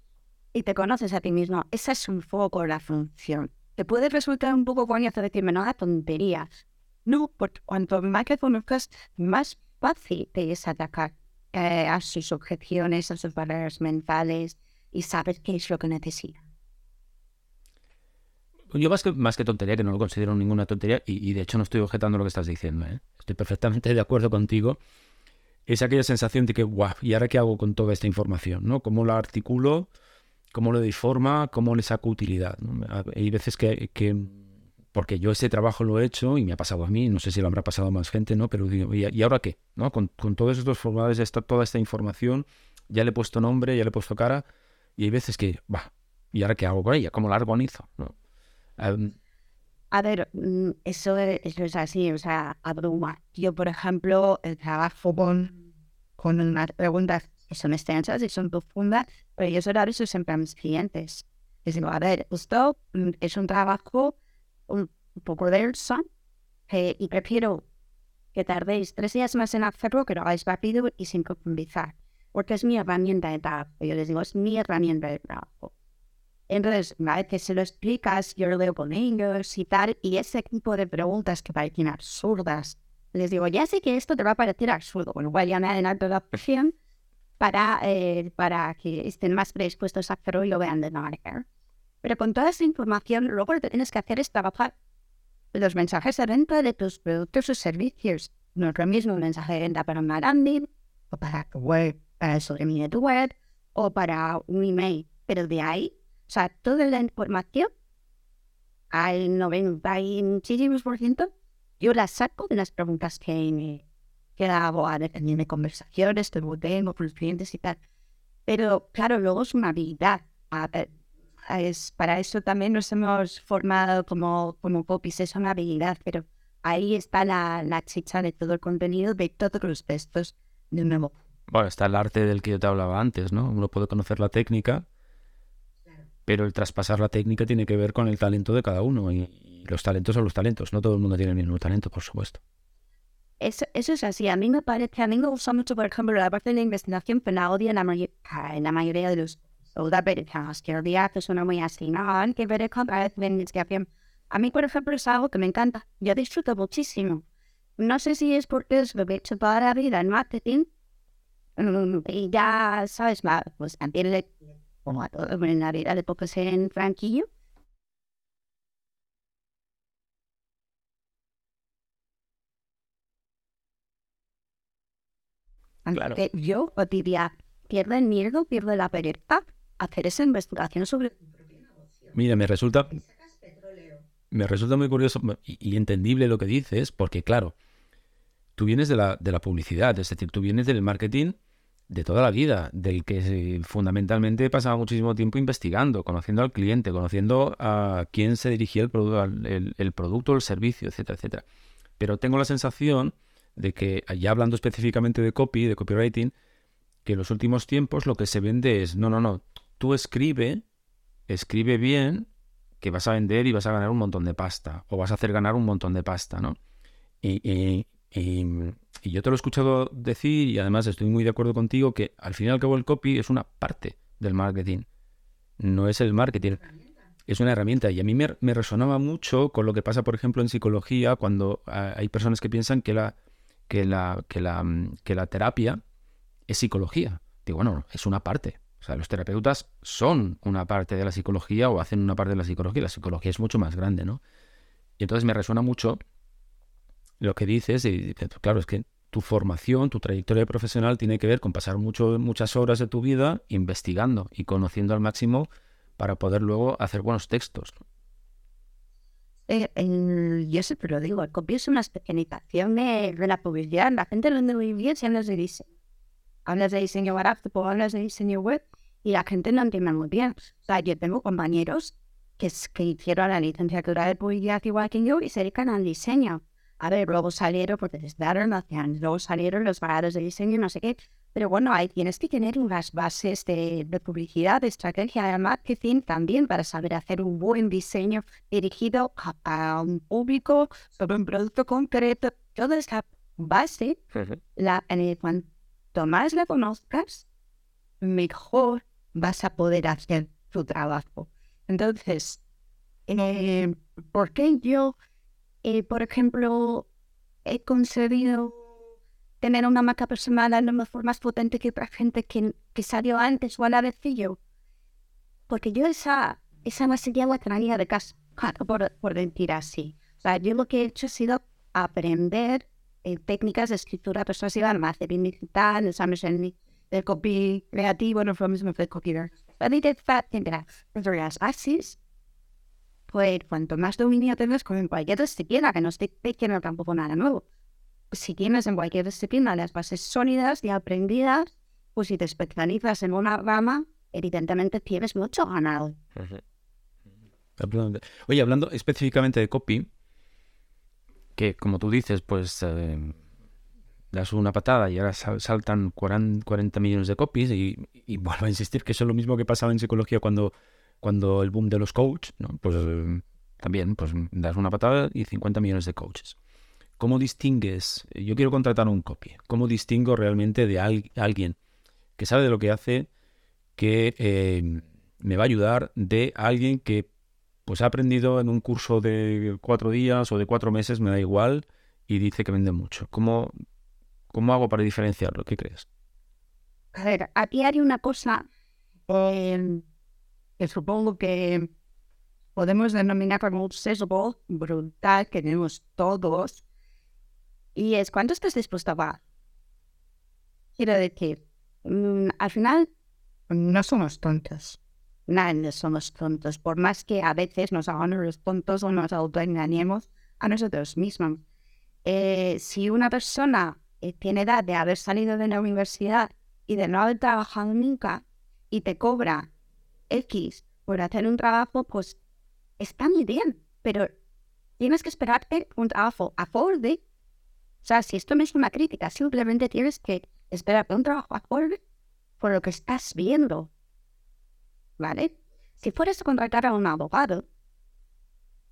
y te conoces a ti mismo. Esa es un poco la función. Te puede resultar un poco coñazo decirme, no, tonterías. No, porque cuanto más que conozcas, más fácil te es atacar eh, a sus objeciones, a sus barreras mentales y sabes qué es lo que necesita.
Yo más que, más que tontería, que no lo considero ninguna tontería, y, de hecho no estoy objetando lo que estás diciendo, ¿eh? estoy perfectamente de acuerdo contigo, es aquella sensación de que, guau, ¿y ahora qué hago con toda esta información? ¿no? ¿Cómo la articulo? ¿Cómo lo doy forma? ¿Cómo le saco utilidad? Hay veces que, que, porque yo ese trabajo lo he hecho y me ha pasado a mí, no sé si lo habrá pasado a más gente, ¿no? Pero digo, ¿y, ahora qué? ¿no? Con, con todos estos formales, toda esta información, ya le he puesto nombre, ya le he puesto cara, y hay veces que, va, ¿y ahora qué hago con ella? ¿Cómo la organizo? ¿no?
a ver, mm, eso es, así, o sea, abruma. Yo, por ejemplo, trabajo con, con unas preguntas que son extensas y son profundas, pero yo dar eso siempre a mis clientes. Les digo, a ver, esto mm, es un trabajo un, poco denso eh, y prefiero que tardéis tres días más en hacerlo, que lo hagáis rápido y sin profundizar, porque es mi herramienta de trabajo. Yo les digo, es mi herramienta de trabajo. Entonces, una vez que se lo explicas, yo lo veo con ellos y tal, y ese tipo de preguntas que parecen absurdas, les digo, ya sé que esto te va a parecer absurdo, bueno, igual ya me adelanto la presión para, eh, para que estén más predispuestos a hacerlo y lo vean de manera. Pero con toda esa información, luego lo que tienes que hacer es trabajar los mensajes de venta de tus productos o servicios. No es lo mismo un mensaje de venta para un landing, o para tu web, para el de tu web, o para un email. Pero de ahí o sea, toda la información, al 95%, yo la saco de las preguntas que, que hago a de conversaciones, que tengo con los clientes y tal. Pero claro, luego es una habilidad. Es, para eso también nos hemos formado como, como copies, es una habilidad, pero ahí está la, la chicha de todo el contenido, de todos los textos de nuevo.
Bueno, está el arte del que yo te hablaba antes, ¿no? Uno puede conocer la técnica, pero el traspasar la técnica tiene que ver con el talento de cada uno y, los talentos son los talentos. No todo el mundo tiene el mismo talento, por supuesto.
Eso, eso es así. A mí me parece, a mí me gusta mucho, por ejemplo, la parte de la investigación, pero la odio en la, en la mayoría de los americanos. Que suena muy así, ¿no? Que ver con la investigación. A mí, por ejemplo, es algo que me encanta. Yo disfruto muchísimo. No sé si es porque es lo que he hecho toda la vida en marketing. Mm, y ya, ¿sabes? Pues también le como a todo en Navidad de pocos en Franquillo. Claro. Que yo diría, pierde el miedo, pierde la pereza hacer esa investigación sobre
Mira, me resulta me resulta muy curioso y, entendible lo que dices, porque claro, tú vienes de la, de la publicidad, es decir, tú vienes del marketing de toda la vida, del que fundamentalmente pasaba muchísimo tiempo investigando, conociendo al cliente, conociendo a quién se dirigía el, producto, el, el producto, el servicio, etcétera, etcétera. Pero tengo la sensación de que, ya hablando específicamente de copy, de copywriting, que en los últimos tiempos lo que se vende es, no, no, no, tú escribe, escribe bien, que vas a vender y vas a ganar un montón de pasta, o vas a hacer ganar un montón de pasta, ¿no? y, y, yo te lo he escuchado decir y además estoy muy de acuerdo contigo que al fin y al cabo el copy es una parte del marketing, no es el marketing. Es una herramienta y a mí me, resonaba mucho con lo que pasa, por ejemplo, en psicología, cuando hay personas que piensan que la, que la, que la, que la terapia es psicología. Digo, bueno, es una parte. O sea, los terapeutas son una parte de la psicología o hacen una parte de la psicología. La psicología es mucho más grande, ¿no? Y entonces me resuena mucho lo que dices, y claro, es que tu formación, tu trayectoria profesional tiene que ver con pasar mucho, muchas horas de tu vida investigando y conociendo al máximo para poder luego hacer buenos textos.
Eh, yo siempre lo digo, el copy es una especialización de, la publicidad. La gente lo muy bien si hablas de diseño. Hablas de diseño gráfico, hablas de diseño web y la gente no entiende muy bien. O sea, yo tengo compañeros que hicieron la licenciatura de publicidad igual que yo y se dedican al diseño. A ver, luego salieron, porque desde hacían, luego salieron los grados de diseño, no sé qué. Pero bueno, ahí tienes que tener unas bases de, publicidad, de estrategia, de marketing también para saber hacer un buen diseño dirigido a, un público sobre un producto concreto. Toda esa base, la, cuanto más la conozcas, mejor vas a poder hacer tu trabajo. Entonces, eh, ¿por qué yo, eh, por ejemplo, he conseguido tener una marca personal a lo mejor más potente que otra gente que, que salió antes o a la vez que yo? Porque yo esa, esa no sería la de casa, [laughs] por, por decir así. O sea, yo lo que he hecho ha sido aprender eh, técnicas de escritura persuasiva, marketing digital, exámenes de copy creativo, no fue lo mismo que copy. Pero así pues cuanto más dominio tengas con cualquier disciplina, que no estoy diciendo tampoco nada nuevo. Si tienes en cualquier disciplina las bases sólidas y aprendidas, pues si te especializas en una rama, evidentemente tienes mucho ganado.
Oye, hablando específicamente de copy, que como tú dices, pues eh, das una patada y ahora saltan 40 millones de copies y, y, vuelvo a insistir que eso es lo mismo que pasaba en psicología cuando cuando el boom de los coaches, ¿no? pues eh, también pues das una patada y 50 millones de coaches. ¿Cómo distingues? Yo quiero contratar un copy. ¿Cómo distingo realmente de alguien que sabe de lo que hace, que eh, me va a ayudar, de alguien que pues ha aprendido en un curso de cuatro días o de cuatro meses, me da igual, y dice que vende mucho? ¿Cómo, cómo hago para diferenciarlo? ¿Qué crees?
A ver, aquí hay una cosa eh, que supongo que podemos denominar como un sesgo brutal que tenemos todos, y es cuánto estás dispuesto a pagar. Quiero decir, mm, al final no somos tontos. Nadie somos tontos, por más que a veces nos hagamos los tontos o nos autoengañemos a nosotros mismos. Eh, si una persona eh, tiene edad de haber salido de la universidad y de no haber trabajado nunca y te cobra X por hacer un trabajo, pues está muy bien, pero tienes que esperarte un trabajo acorde. O sea, si esto no es una crítica, simplemente tienes que esperarte un trabajo acorde por lo que estás viendo. ¿Vale? Si fueras a contratar a un abogado,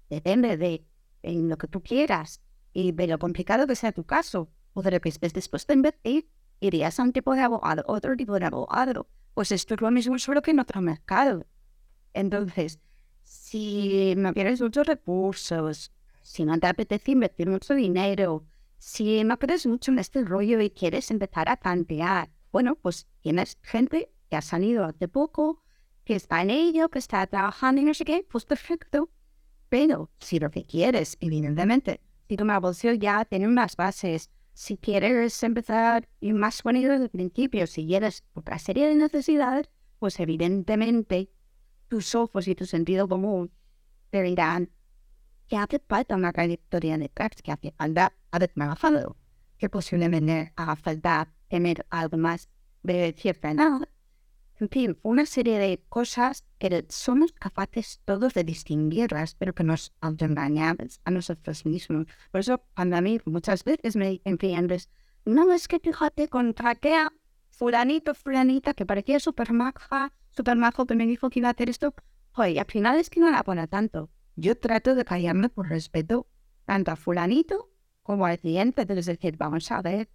depende de en lo que tú quieras y de lo complicado que sea tu caso, o de lo que estés dispuesto a invertir, irías a un tipo de abogado, otro tipo de abogado. Pues esto es lo mismo solo que en otro mercado. Entonces, si no tienes muchos recursos, si no te apetece invertir mucho dinero, si no crees mucho en este rollo y quieres empezar a tantear, bueno, pues tienes gente que ha salido hace poco, que está en ello, que está trabajando y no sé qué, pues perfecto. Pero si lo que quieres, evidentemente, si tu negocio ya tiene unas bases, si quieres empezar y más bonito desde el principio, si quieres otra serie de necesidades, pues evidentemente tus ojos y tu sentido común te dirán que hace falta una trayectoria de tracks, que hace falta haber trabajado, que posiblemente haga falta tener algo más de cierta edad. En fin, una serie de cosas que somos capaces todos de distinguirlas, pero que nos autoengañamos a nosotros mismos. Por eso, cuando a mí muchas veces me dicen no, es que fíjate, contraté a fulanito, fulanita, que parecía súper maja, súper majo, que me dijo que iba a hacer esto. Oye, al final es que no la pone tanto. Yo trato de callarme por respeto tanto a fulanito como al cliente, es decir, vamos a ver,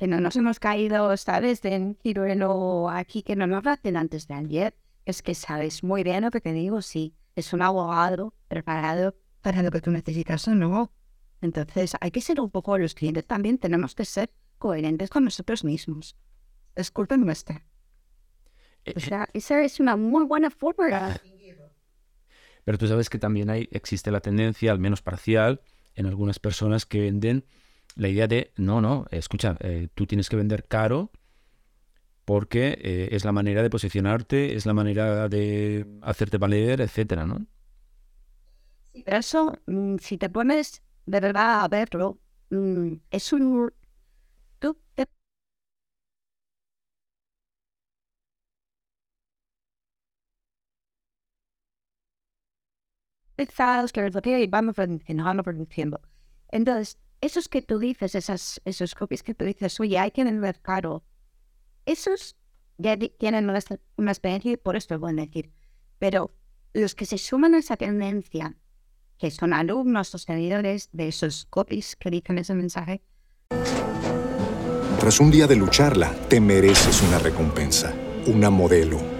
que no nos hemos caído, ¿sabes? De un ciruelo aquí que no nos hacen antes de ayer. Es que sabes muy bien lo que te digo, sí. Es un abogado preparado para lo que tú necesitas o no. Entonces hay que ser un poco, los clientes también tenemos que ser coherentes con nosotros mismos. Es culpa nuestra. Eh, o sea, esa es una muy buena forma.
Pero tú sabes que también hay, existe la tendencia, al menos parcial, en algunas personas que venden la idea de, no, no, escucha, eh, tú tienes que vender caro porque eh, es la manera de posicionarte, es la manera de hacerte valer, etcétera, ¿no?
Sí, pero eso, mm, si te pones de verdad a verlo, mm, es un... Tú te... que vamos. Entonces, esos que tú dices, esas, esos copies que tú dices, oye, hay que vender caro, esos ya tienen una, experiencia y por esto pueden decir. Pero los que se suman a esa tendencia, que son alumnos o seguidores de esos copies que dicen ese mensaje.
Tras un día de lucharla, te mereces una recompensa, una modelo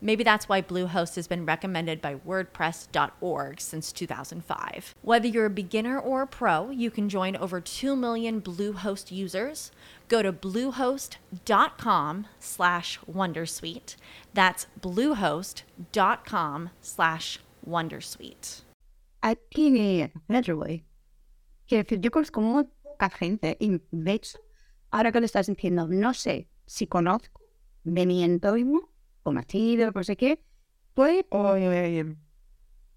Maybe that's why Bluehost has been recommended by WordPress.org since 2005. Whether you're a beginner or a pro, you can join over 2 million Bluehost users. Go to bluehost.com slash Wondersuite. That's bluehost.com slash Wondersuite.
Aquí, literally, que yo conozco poca gente y de hecho, ahora que lo estás diciendo, no sé si conozco de mi entorno, conocido, no sé qué, pues eh,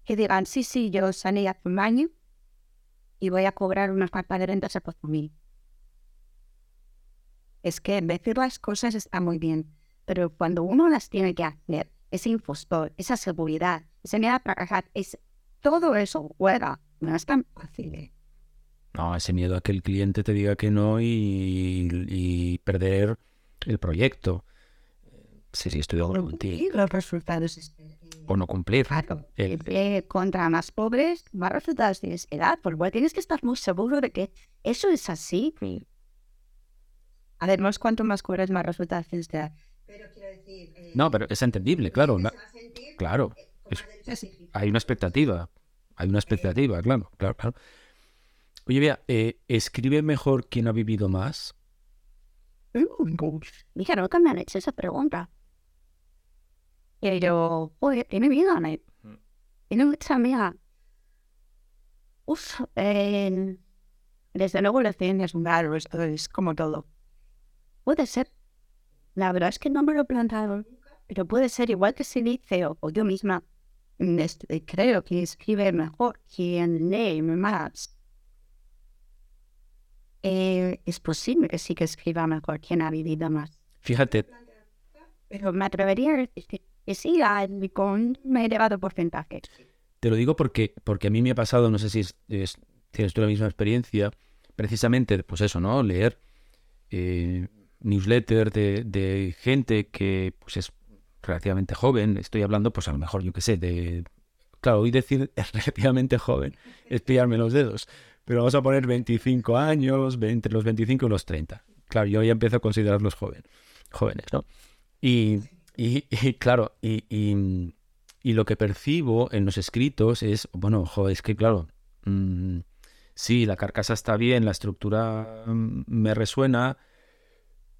que digan, sí, sí, yo salí hace un año y voy a cobrar unas cartas de rentas a por mí. Es que decir las cosas está muy bien, pero cuando uno las tiene que hacer, ese impostor, esa seguridad, ese miedo a trabajar, es, todo eso fuera, no es tan fácil. ¿eh?
No, ese miedo a que el cliente te diga que no y, y perder el proyecto. Sí, sí, estoy de acuerdo contigo.
Y los resultados es-
O no cumplir.
Claro,
El-
eh, contra más pobres, más resultados tienes que dar. Por lo cual tienes que estar muy seguro de que eso es así. Además, cuanto más cobras, más resultados tienes que dar.
No, pero es entendible, claro. Claro. es- hay una expectativa. Hay una expectativa, claro, claro, claro. Oye, vea, eh, ¿escribe mejor quien ha vivido más?
Mira, nunca me han hecho esa pregunta. Y yo, oye, tiene vida, ¿no? Tiene mucha amiga. Uf, eh, desde luego la ciencia es un raro, esto es como todo. Puede ser. La verdad es que no me lo he planteado nunca, pero puede ser igual que dice, o, yo misma mm, este, creo que escribe mejor quien lee más. Eh, es posible que sí que escriba mejor quien ha vivido más.
Fíjate,
Pero me atrevería a decir que, al- con un elevado porcentaje.
te lo digo porque, porque a mí me ha pasado, no sé si es- es- tienes tú la misma experiencia, precisamente, pues eso, ¿no? Leer eh, newsletter de, gente que pues es relativamente joven. Estoy hablando, pues a lo mejor, yo qué sé, de... Claro, hoy decir [laughs] es relativamente joven es pillarme los dedos, pero vamos a poner 25 años, entre los 25 y los 30. Claro, yo ya empiezo a considerarlos joven, jóvenes, ¿no? Y, y- [laughs] y, claro, y, y- y lo que percibo en los escritos es, bueno, jo, es que claro, mm, sí, la carcasa está bien, la estructura mm, me resuena,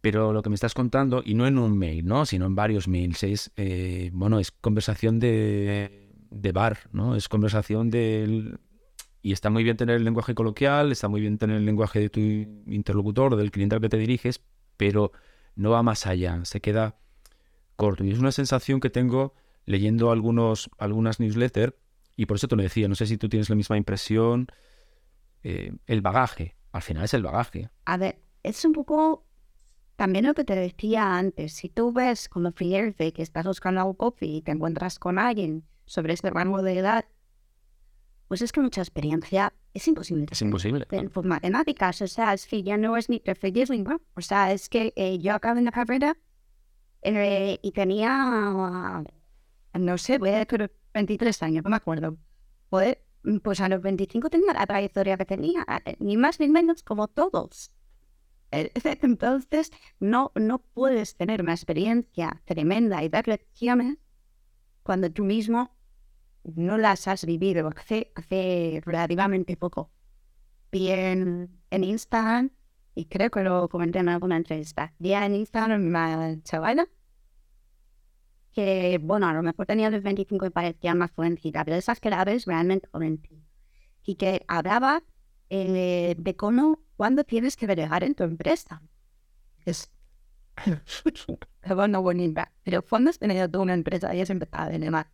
pero lo que me estás contando, y no en un mail, ¿no? Sino en varios mails, es, eh, bueno, es conversación de, de bar, ¿no? Es conversación del... Y está muy bien tener el lenguaje coloquial, está muy bien tener el lenguaje de tu interlocutor, del cliente al que te diriges, pero no va más allá, se queda corto. Y es una sensación que tengo leyendo algunos, algunas newsletters, y por eso te lo decía, no sé si tú tienes la misma impresión, eh, el bagaje, al final es el bagaje.
A ver, es un poco también lo que te decía antes. Si tú ves como freelancer que estás buscando un coffee y te encuentras con alguien sobre este rango de edad, pues es que mucha experiencia es imposible.
Es imposible.
En matemáticas, o sea, es que ya no es ni preferirlo, O sea, es que eh, yo acabé en la carrera eh, y tenía, no sé, voy a decir 23 años, no me acuerdo. Pues, pues a los 25 tenía la trayectoria que tenía, eh, ni más ni menos como todos. Eh, [laughs] Entonces, no, no puedes tener una experiencia tremenda y dar lecciones cuando tú mismo no las has vivido hace, hace relativamente poco. Vi en, en Instagram, y creo que lo comenté en alguna entrevista, vi en Instagram una chavala que, bueno, a lo mejor tenía los 25 y parecía más jovencita, pero esas que realmente jovencita. Y que hablaba eh, de cómo, cuándo tienes que delegar en tu empresa. Es [laughs] bueno. Pero cuando has tenido tú una empresa y has empezado a delegar,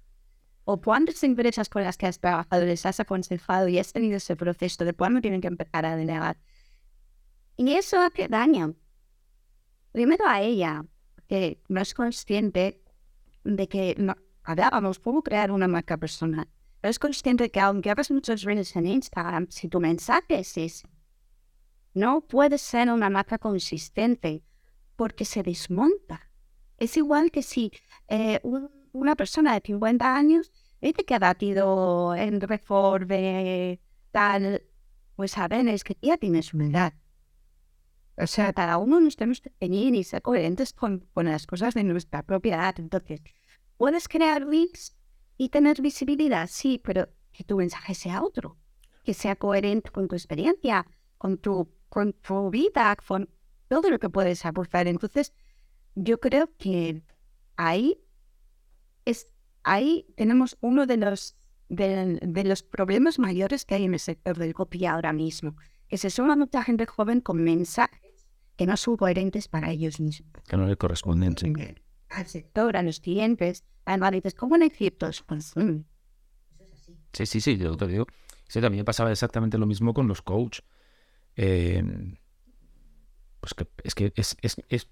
o cuántas empresas con las que has trabajado les has aconsejado y has tenido ese proceso de cuándo tienen que empezar a delegar. Y eso hace daño. Primero a ella, que no es consciente de que no, hablábamos, puedo crear una marca personal. No es consciente de que aunque hagas muchos reels en Instagram, si tu mensaje es no puede ser una marca consistente porque se desmonta. Es igual que si eh, una persona de 50 años dice que ha batido en reform de tal, pues saben, es que ya tienes una edad. O sea, cada uno nos tenemos que tener y ser coherentes con, con las cosas de nuestra propiedad. Entonces, puedes crear links y tener visibilidad, sí, pero que tu mensaje sea otro, que sea coherente con tu experiencia, con tu, con tu vida, con todo lo que puedes aportar. Entonces, yo creo que ahí es ahí tenemos uno de los de, de, los problemas mayores que hay en el sector del copy ahora mismo, que se suma mucha gente joven con mensajes que no son coherentes para ellos mismos.
Que no le corresponden. Sí.
Al sector, a los clientes, además dices, ¿cómo en ciertos? Pues, mm,
Sí, sí, sí, yo te digo. Sí, también pasaba exactamente lo mismo con los coach. Eh, pues que es que es, es, es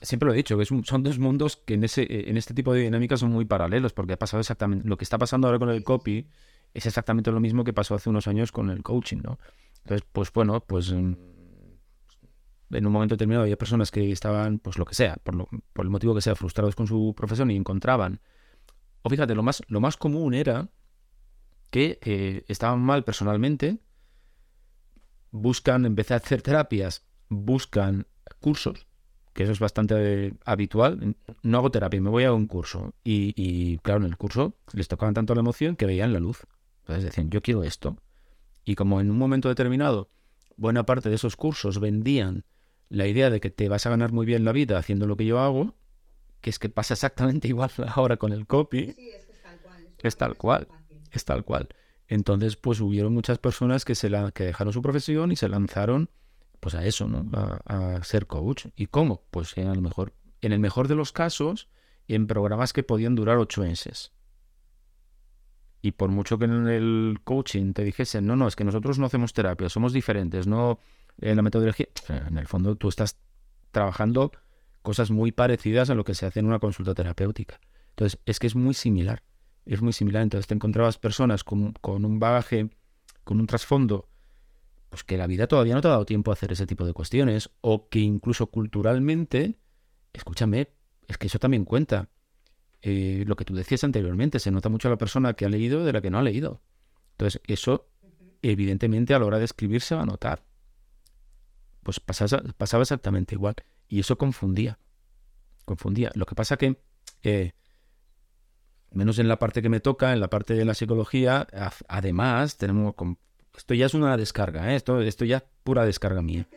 siempre lo he dicho, que son dos mundos que en, ese, en este tipo de dinámicas son muy paralelos, porque ha pasado exactamente, lo que está pasando ahora con el copy es exactamente lo mismo que pasó hace unos años con el coaching, ¿no? Entonces, pues bueno, pues mm, en un momento determinado había personas que estaban, pues lo que sea, por, lo, por el motivo que sea, frustrados con su profesión y encontraban, o fíjate, lo más, lo más común era que eh, estaban mal personalmente, buscan, empezar a hacer terapias, buscan cursos, que eso es bastante habitual. No hago terapia, me voy a un curso. Y, claro, en el curso les tocaban tanto la emoción que veían la luz. Entonces decían, yo quiero esto. Y como en un momento determinado, buena parte de esos cursos vendían la idea de que te vas a ganar muy bien la vida haciendo lo que yo hago, que es que pasa exactamente [laughs] igual ahora con el copy. es tal cual. Es tal cual. Entonces, pues hubieron muchas personas que, se la, que dejaron su profesión y se lanzaron pues a eso, ¿no? A, ser coach. ¿Y cómo? Pues en, a lo mejor, en el mejor de los casos, en programas que podían durar ocho meses. Y por mucho que en el coaching te dijesen, no, no, es que nosotros no hacemos terapia, somos diferentes, no en la metodología, en el fondo tú estás trabajando cosas muy parecidas a lo que se hace en una consulta terapéutica. Entonces, es que es muy similar, es muy similar. Entonces te encontrabas personas con, con un bagaje, con un trasfondo pues que la vida todavía no te ha dado tiempo a hacer ese tipo de cuestiones, o que incluso culturalmente, escúchame, es que eso también cuenta. Eh, lo que tú decías anteriormente, se nota mucho a la persona que ha leído de la que no ha leído. Entonces, eso evidentemente a la hora de escribir se va a notar. Pues pasaba, pasaba exactamente igual. Y eso confundía. Confundía. Lo que pasa que, eh, menos en la parte que me toca, en la parte de la psicología, además tenemos esto ya es una descarga, ¿eh? esto, esto ya es pura descarga mía.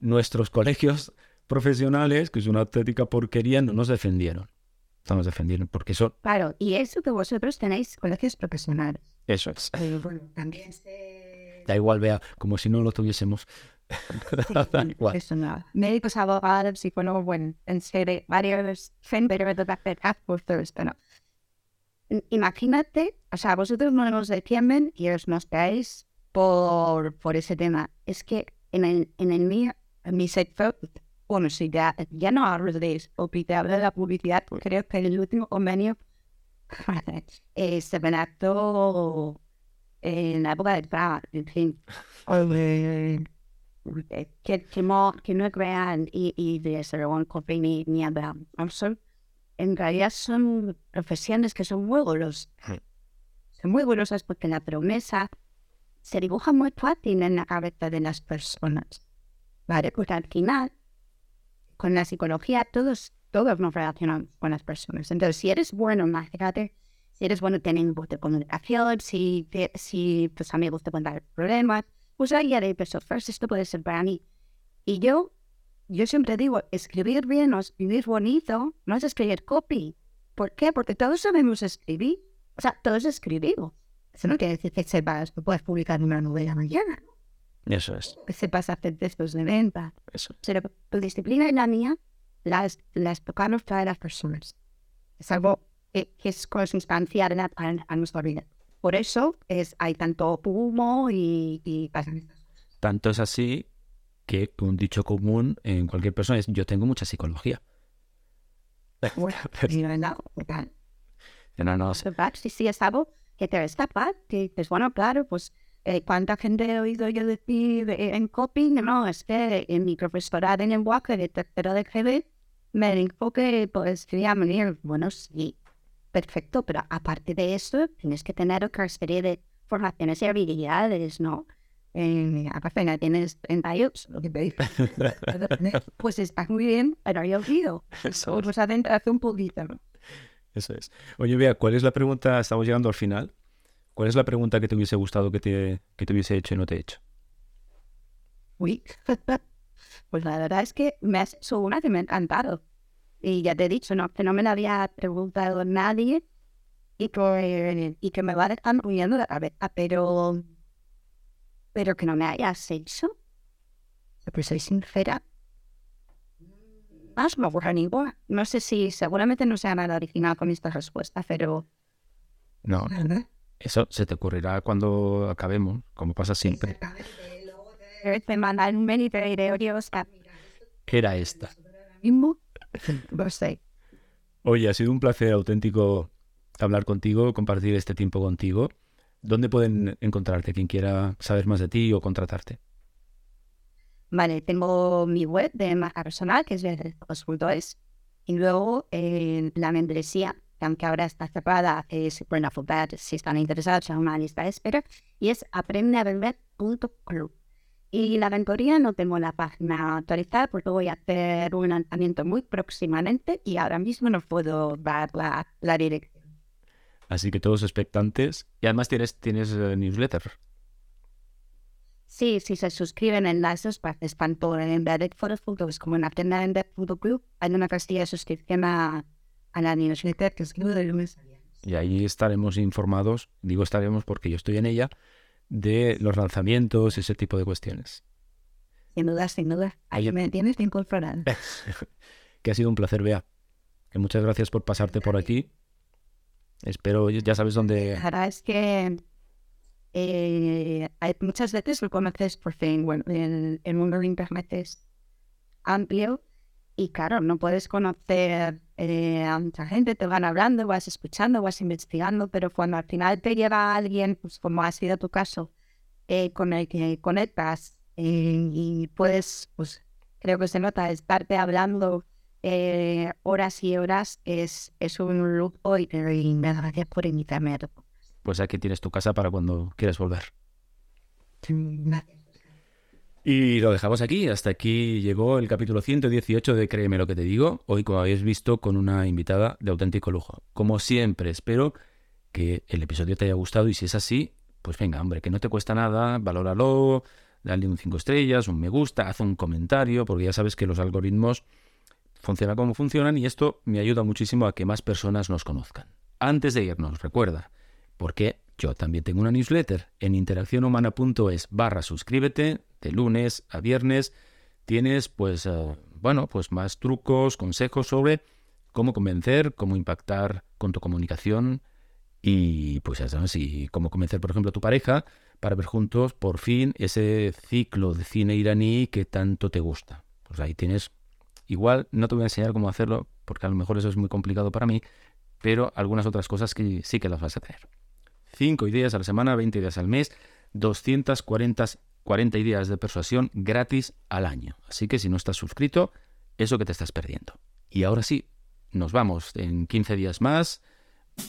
Nuestros colegios [laughs] profesionales, que es una auténtica porquería, no nos defendieron. No nos defendieron, porque eso...
Claro, y eso que vosotros tenéis colegios profesionales.
Eso es.
Pero bueno, también se...
Da igual, vea, como si no lo tuviésemos. [laughs]
nada. Médicos, abogados, psicólogos, bueno, en serie, varios centros de hacer pero Imagínate, o sea, vosotros no nos defienden y os caéis por, por ese tema. Es que en el, en el mío, en mi sector, bueno, sí, ya, ya no hablo de eso, te hablo de la publicidad, creo que el último convenio [laughs] eh, se redactó en la época de Praga, en fin. [laughs] que, que, no, que no crean y, y de ser copy ni, ni Son, en realidad son profesiones que son muy golosas. Son muy golosas porque la promesa se dibuja muy fácil en la cabeza de las personas. ¿Vale? Porque al final, con la psicología, todos, todos nos relacionamos con las personas. Entonces, si eres bueno, imagínate, si eres bueno teniendo de comunicación, si, si tus amigos te cuentan problemas, pues ahí haré Person First, esto puede ser para mí. Y yo, yo siempre digo, escribir bien o escribir bonito no es escribir copy. ¿Por qué? Porque todos sabemos escribir. O sea, todos escribimos. Eso no quiere decir que sepas, que puedes publicar una novela mañana,
Eso es,
que sepas hacer textos de venta.
eso.
Pero tu disciplina y la mía las, las tocamos para las personas. Es algo que, que es consustancial a, a, a nuestra vida. Por eso es, hay tanto humo y, y pasan
Tanto es así que un dicho común en cualquier persona es yo tengo mucha psicología.
Y no, no.
No.
Sí, sí, es algo que te escapa, que dices, bueno, claro, pues eh, cuánta gente he oído yo decir eh, en coping, no, es que en mi profesorado en lenguaje de tercero de GB me dijo que pues quería venir, bueno, sí, perfecto, pero aparte de eso, tienes que tener otra serie de formaciones y habilidades, ¿no? Eh, aparte, no tienes 38, lo que te [laughs] pues está muy bien, pero yo olvido.
Eso,
Pues adentrarse un poquito, ¿no?
eso es. Oye, vea, ¿cuál es la pregunta? Estamos llegando al final. ¿Cuál es la pregunta que te hubiese gustado que te, que te hubiese hecho y no te he hecho?
Uy, [laughs] pues la verdad es que me has hecho una que me ha encantado. Y ya te he dicho, no, que no me la había preguntado nadie y que, y que me va arruinando la cabeza, pero, pero que no me hayas hecho. Pero soy sincera. Más me ocurre ninguna. No sé si seguramente no sea nada original con esta respuesta, pero...
No, eso se te ocurrirá cuando acabemos, como pasa siempre.
Me mandan un mail y te diré, Oscar,
Era esta.
mismo,
Oye, ha sido un placer auténtico hablar contigo, compartir este tiempo contigo. ¿Dónde pueden encontrarte quien quiera saber más de ti o contratarte?
Vale, tengo mi web de marca personal, que es es y luego eh, la membresía, que aunque ahora está cerrada, pueden apuntar si están interesados a una lista de espera, y es aprendeabeber.club. Y la mentoría no tengo la página actualizada porque voy a hacer un lanzamiento muy próximamente y ahora mismo no puedo dar la, la dirección.
Así que todos expectantes. Y además tienes, tienes eh, newsletter.
Sí, si se suscriben en las dos partes, tanto en Embedded Photos como en la tienda Embedded.club, hay una casilla de suscripción a, a la newsletter que escribo de lunes a viernes.
Y ahí estaremos informados, digo estaremos porque yo estoy en ella, de los lanzamientos y ese tipo de cuestiones.
Sin duda, sin duda. Ahí me tienes bien incorporado. [laughs]
que ha sido un placer, Bea. Que muchas gracias por pasarte por aquí. Espero, ya sabes dónde...
La verdad es que eh, hay muchas veces lo conoces por fin. Bueno, el, el mundo de Internet es amplio y claro, no puedes conocer eh, a mucha gente, te van hablando, vas escuchando, vas investigando, pero cuando al final te lleva alguien, pues como ha sido tu caso, eh, con el que conectas eh, y puedes, pues creo que se nota, estarte hablando eh, horas y horas, es, es un lujo y, y gracias por invitarme a tu
Pues aquí tienes tu casa para cuando quieras volver.
Gracias.
Y lo dejamos aquí. Hasta aquí llegó el capítulo 118 de Créeme lo que te digo. Hoy, como habéis visto, con una invitada de auténtico lujo. Como siempre, espero que el episodio te haya gustado y si es así, pues venga, hombre, que no te cuesta nada, valóralo, dale un 5 estrellas, un me gusta, haz un comentario, porque ya sabes que los algoritmos funcionan como funcionan y esto me ayuda muchísimo a que más personas nos conozcan. Antes de irnos, recuerda, porque yo también tengo una newsletter en interaccionhumana.es barra suscríbete de lunes a viernes. Tienes pues, uh, bueno, pues más trucos, consejos sobre cómo convencer, cómo impactar con tu comunicación y pues ya sabes, y cómo convencer, por ejemplo, a tu pareja para ver juntos por fin ese ciclo de cine iraní que tanto te gusta. Pues ahí tienes, igual no te voy a enseñar cómo hacerlo porque a lo mejor eso es muy complicado para mí, pero algunas otras cosas que sí que las vas a tener. 5 ideas a la semana, 20 ideas al mes, 240 40 ideas de persuasión gratis al año. Así que si no estás suscrito, eso que te estás perdiendo. Y ahora sí, nos vamos en 15 días más.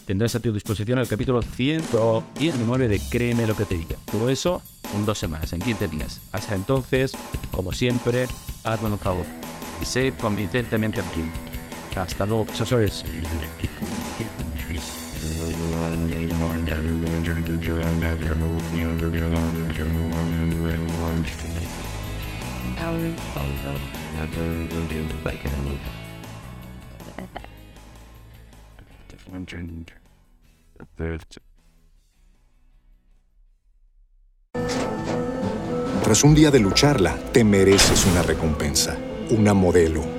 Tendrás a tu disposición el capítulo 119 de Créeme lo que te diga. Todo eso en dos semanas, en 15 días. Hasta entonces, como siempre, hazme un favor y sé convincentemente aquí. Hasta luego, profesores.
Tras un día de lucharla, te mereces una recompensa, una modelo,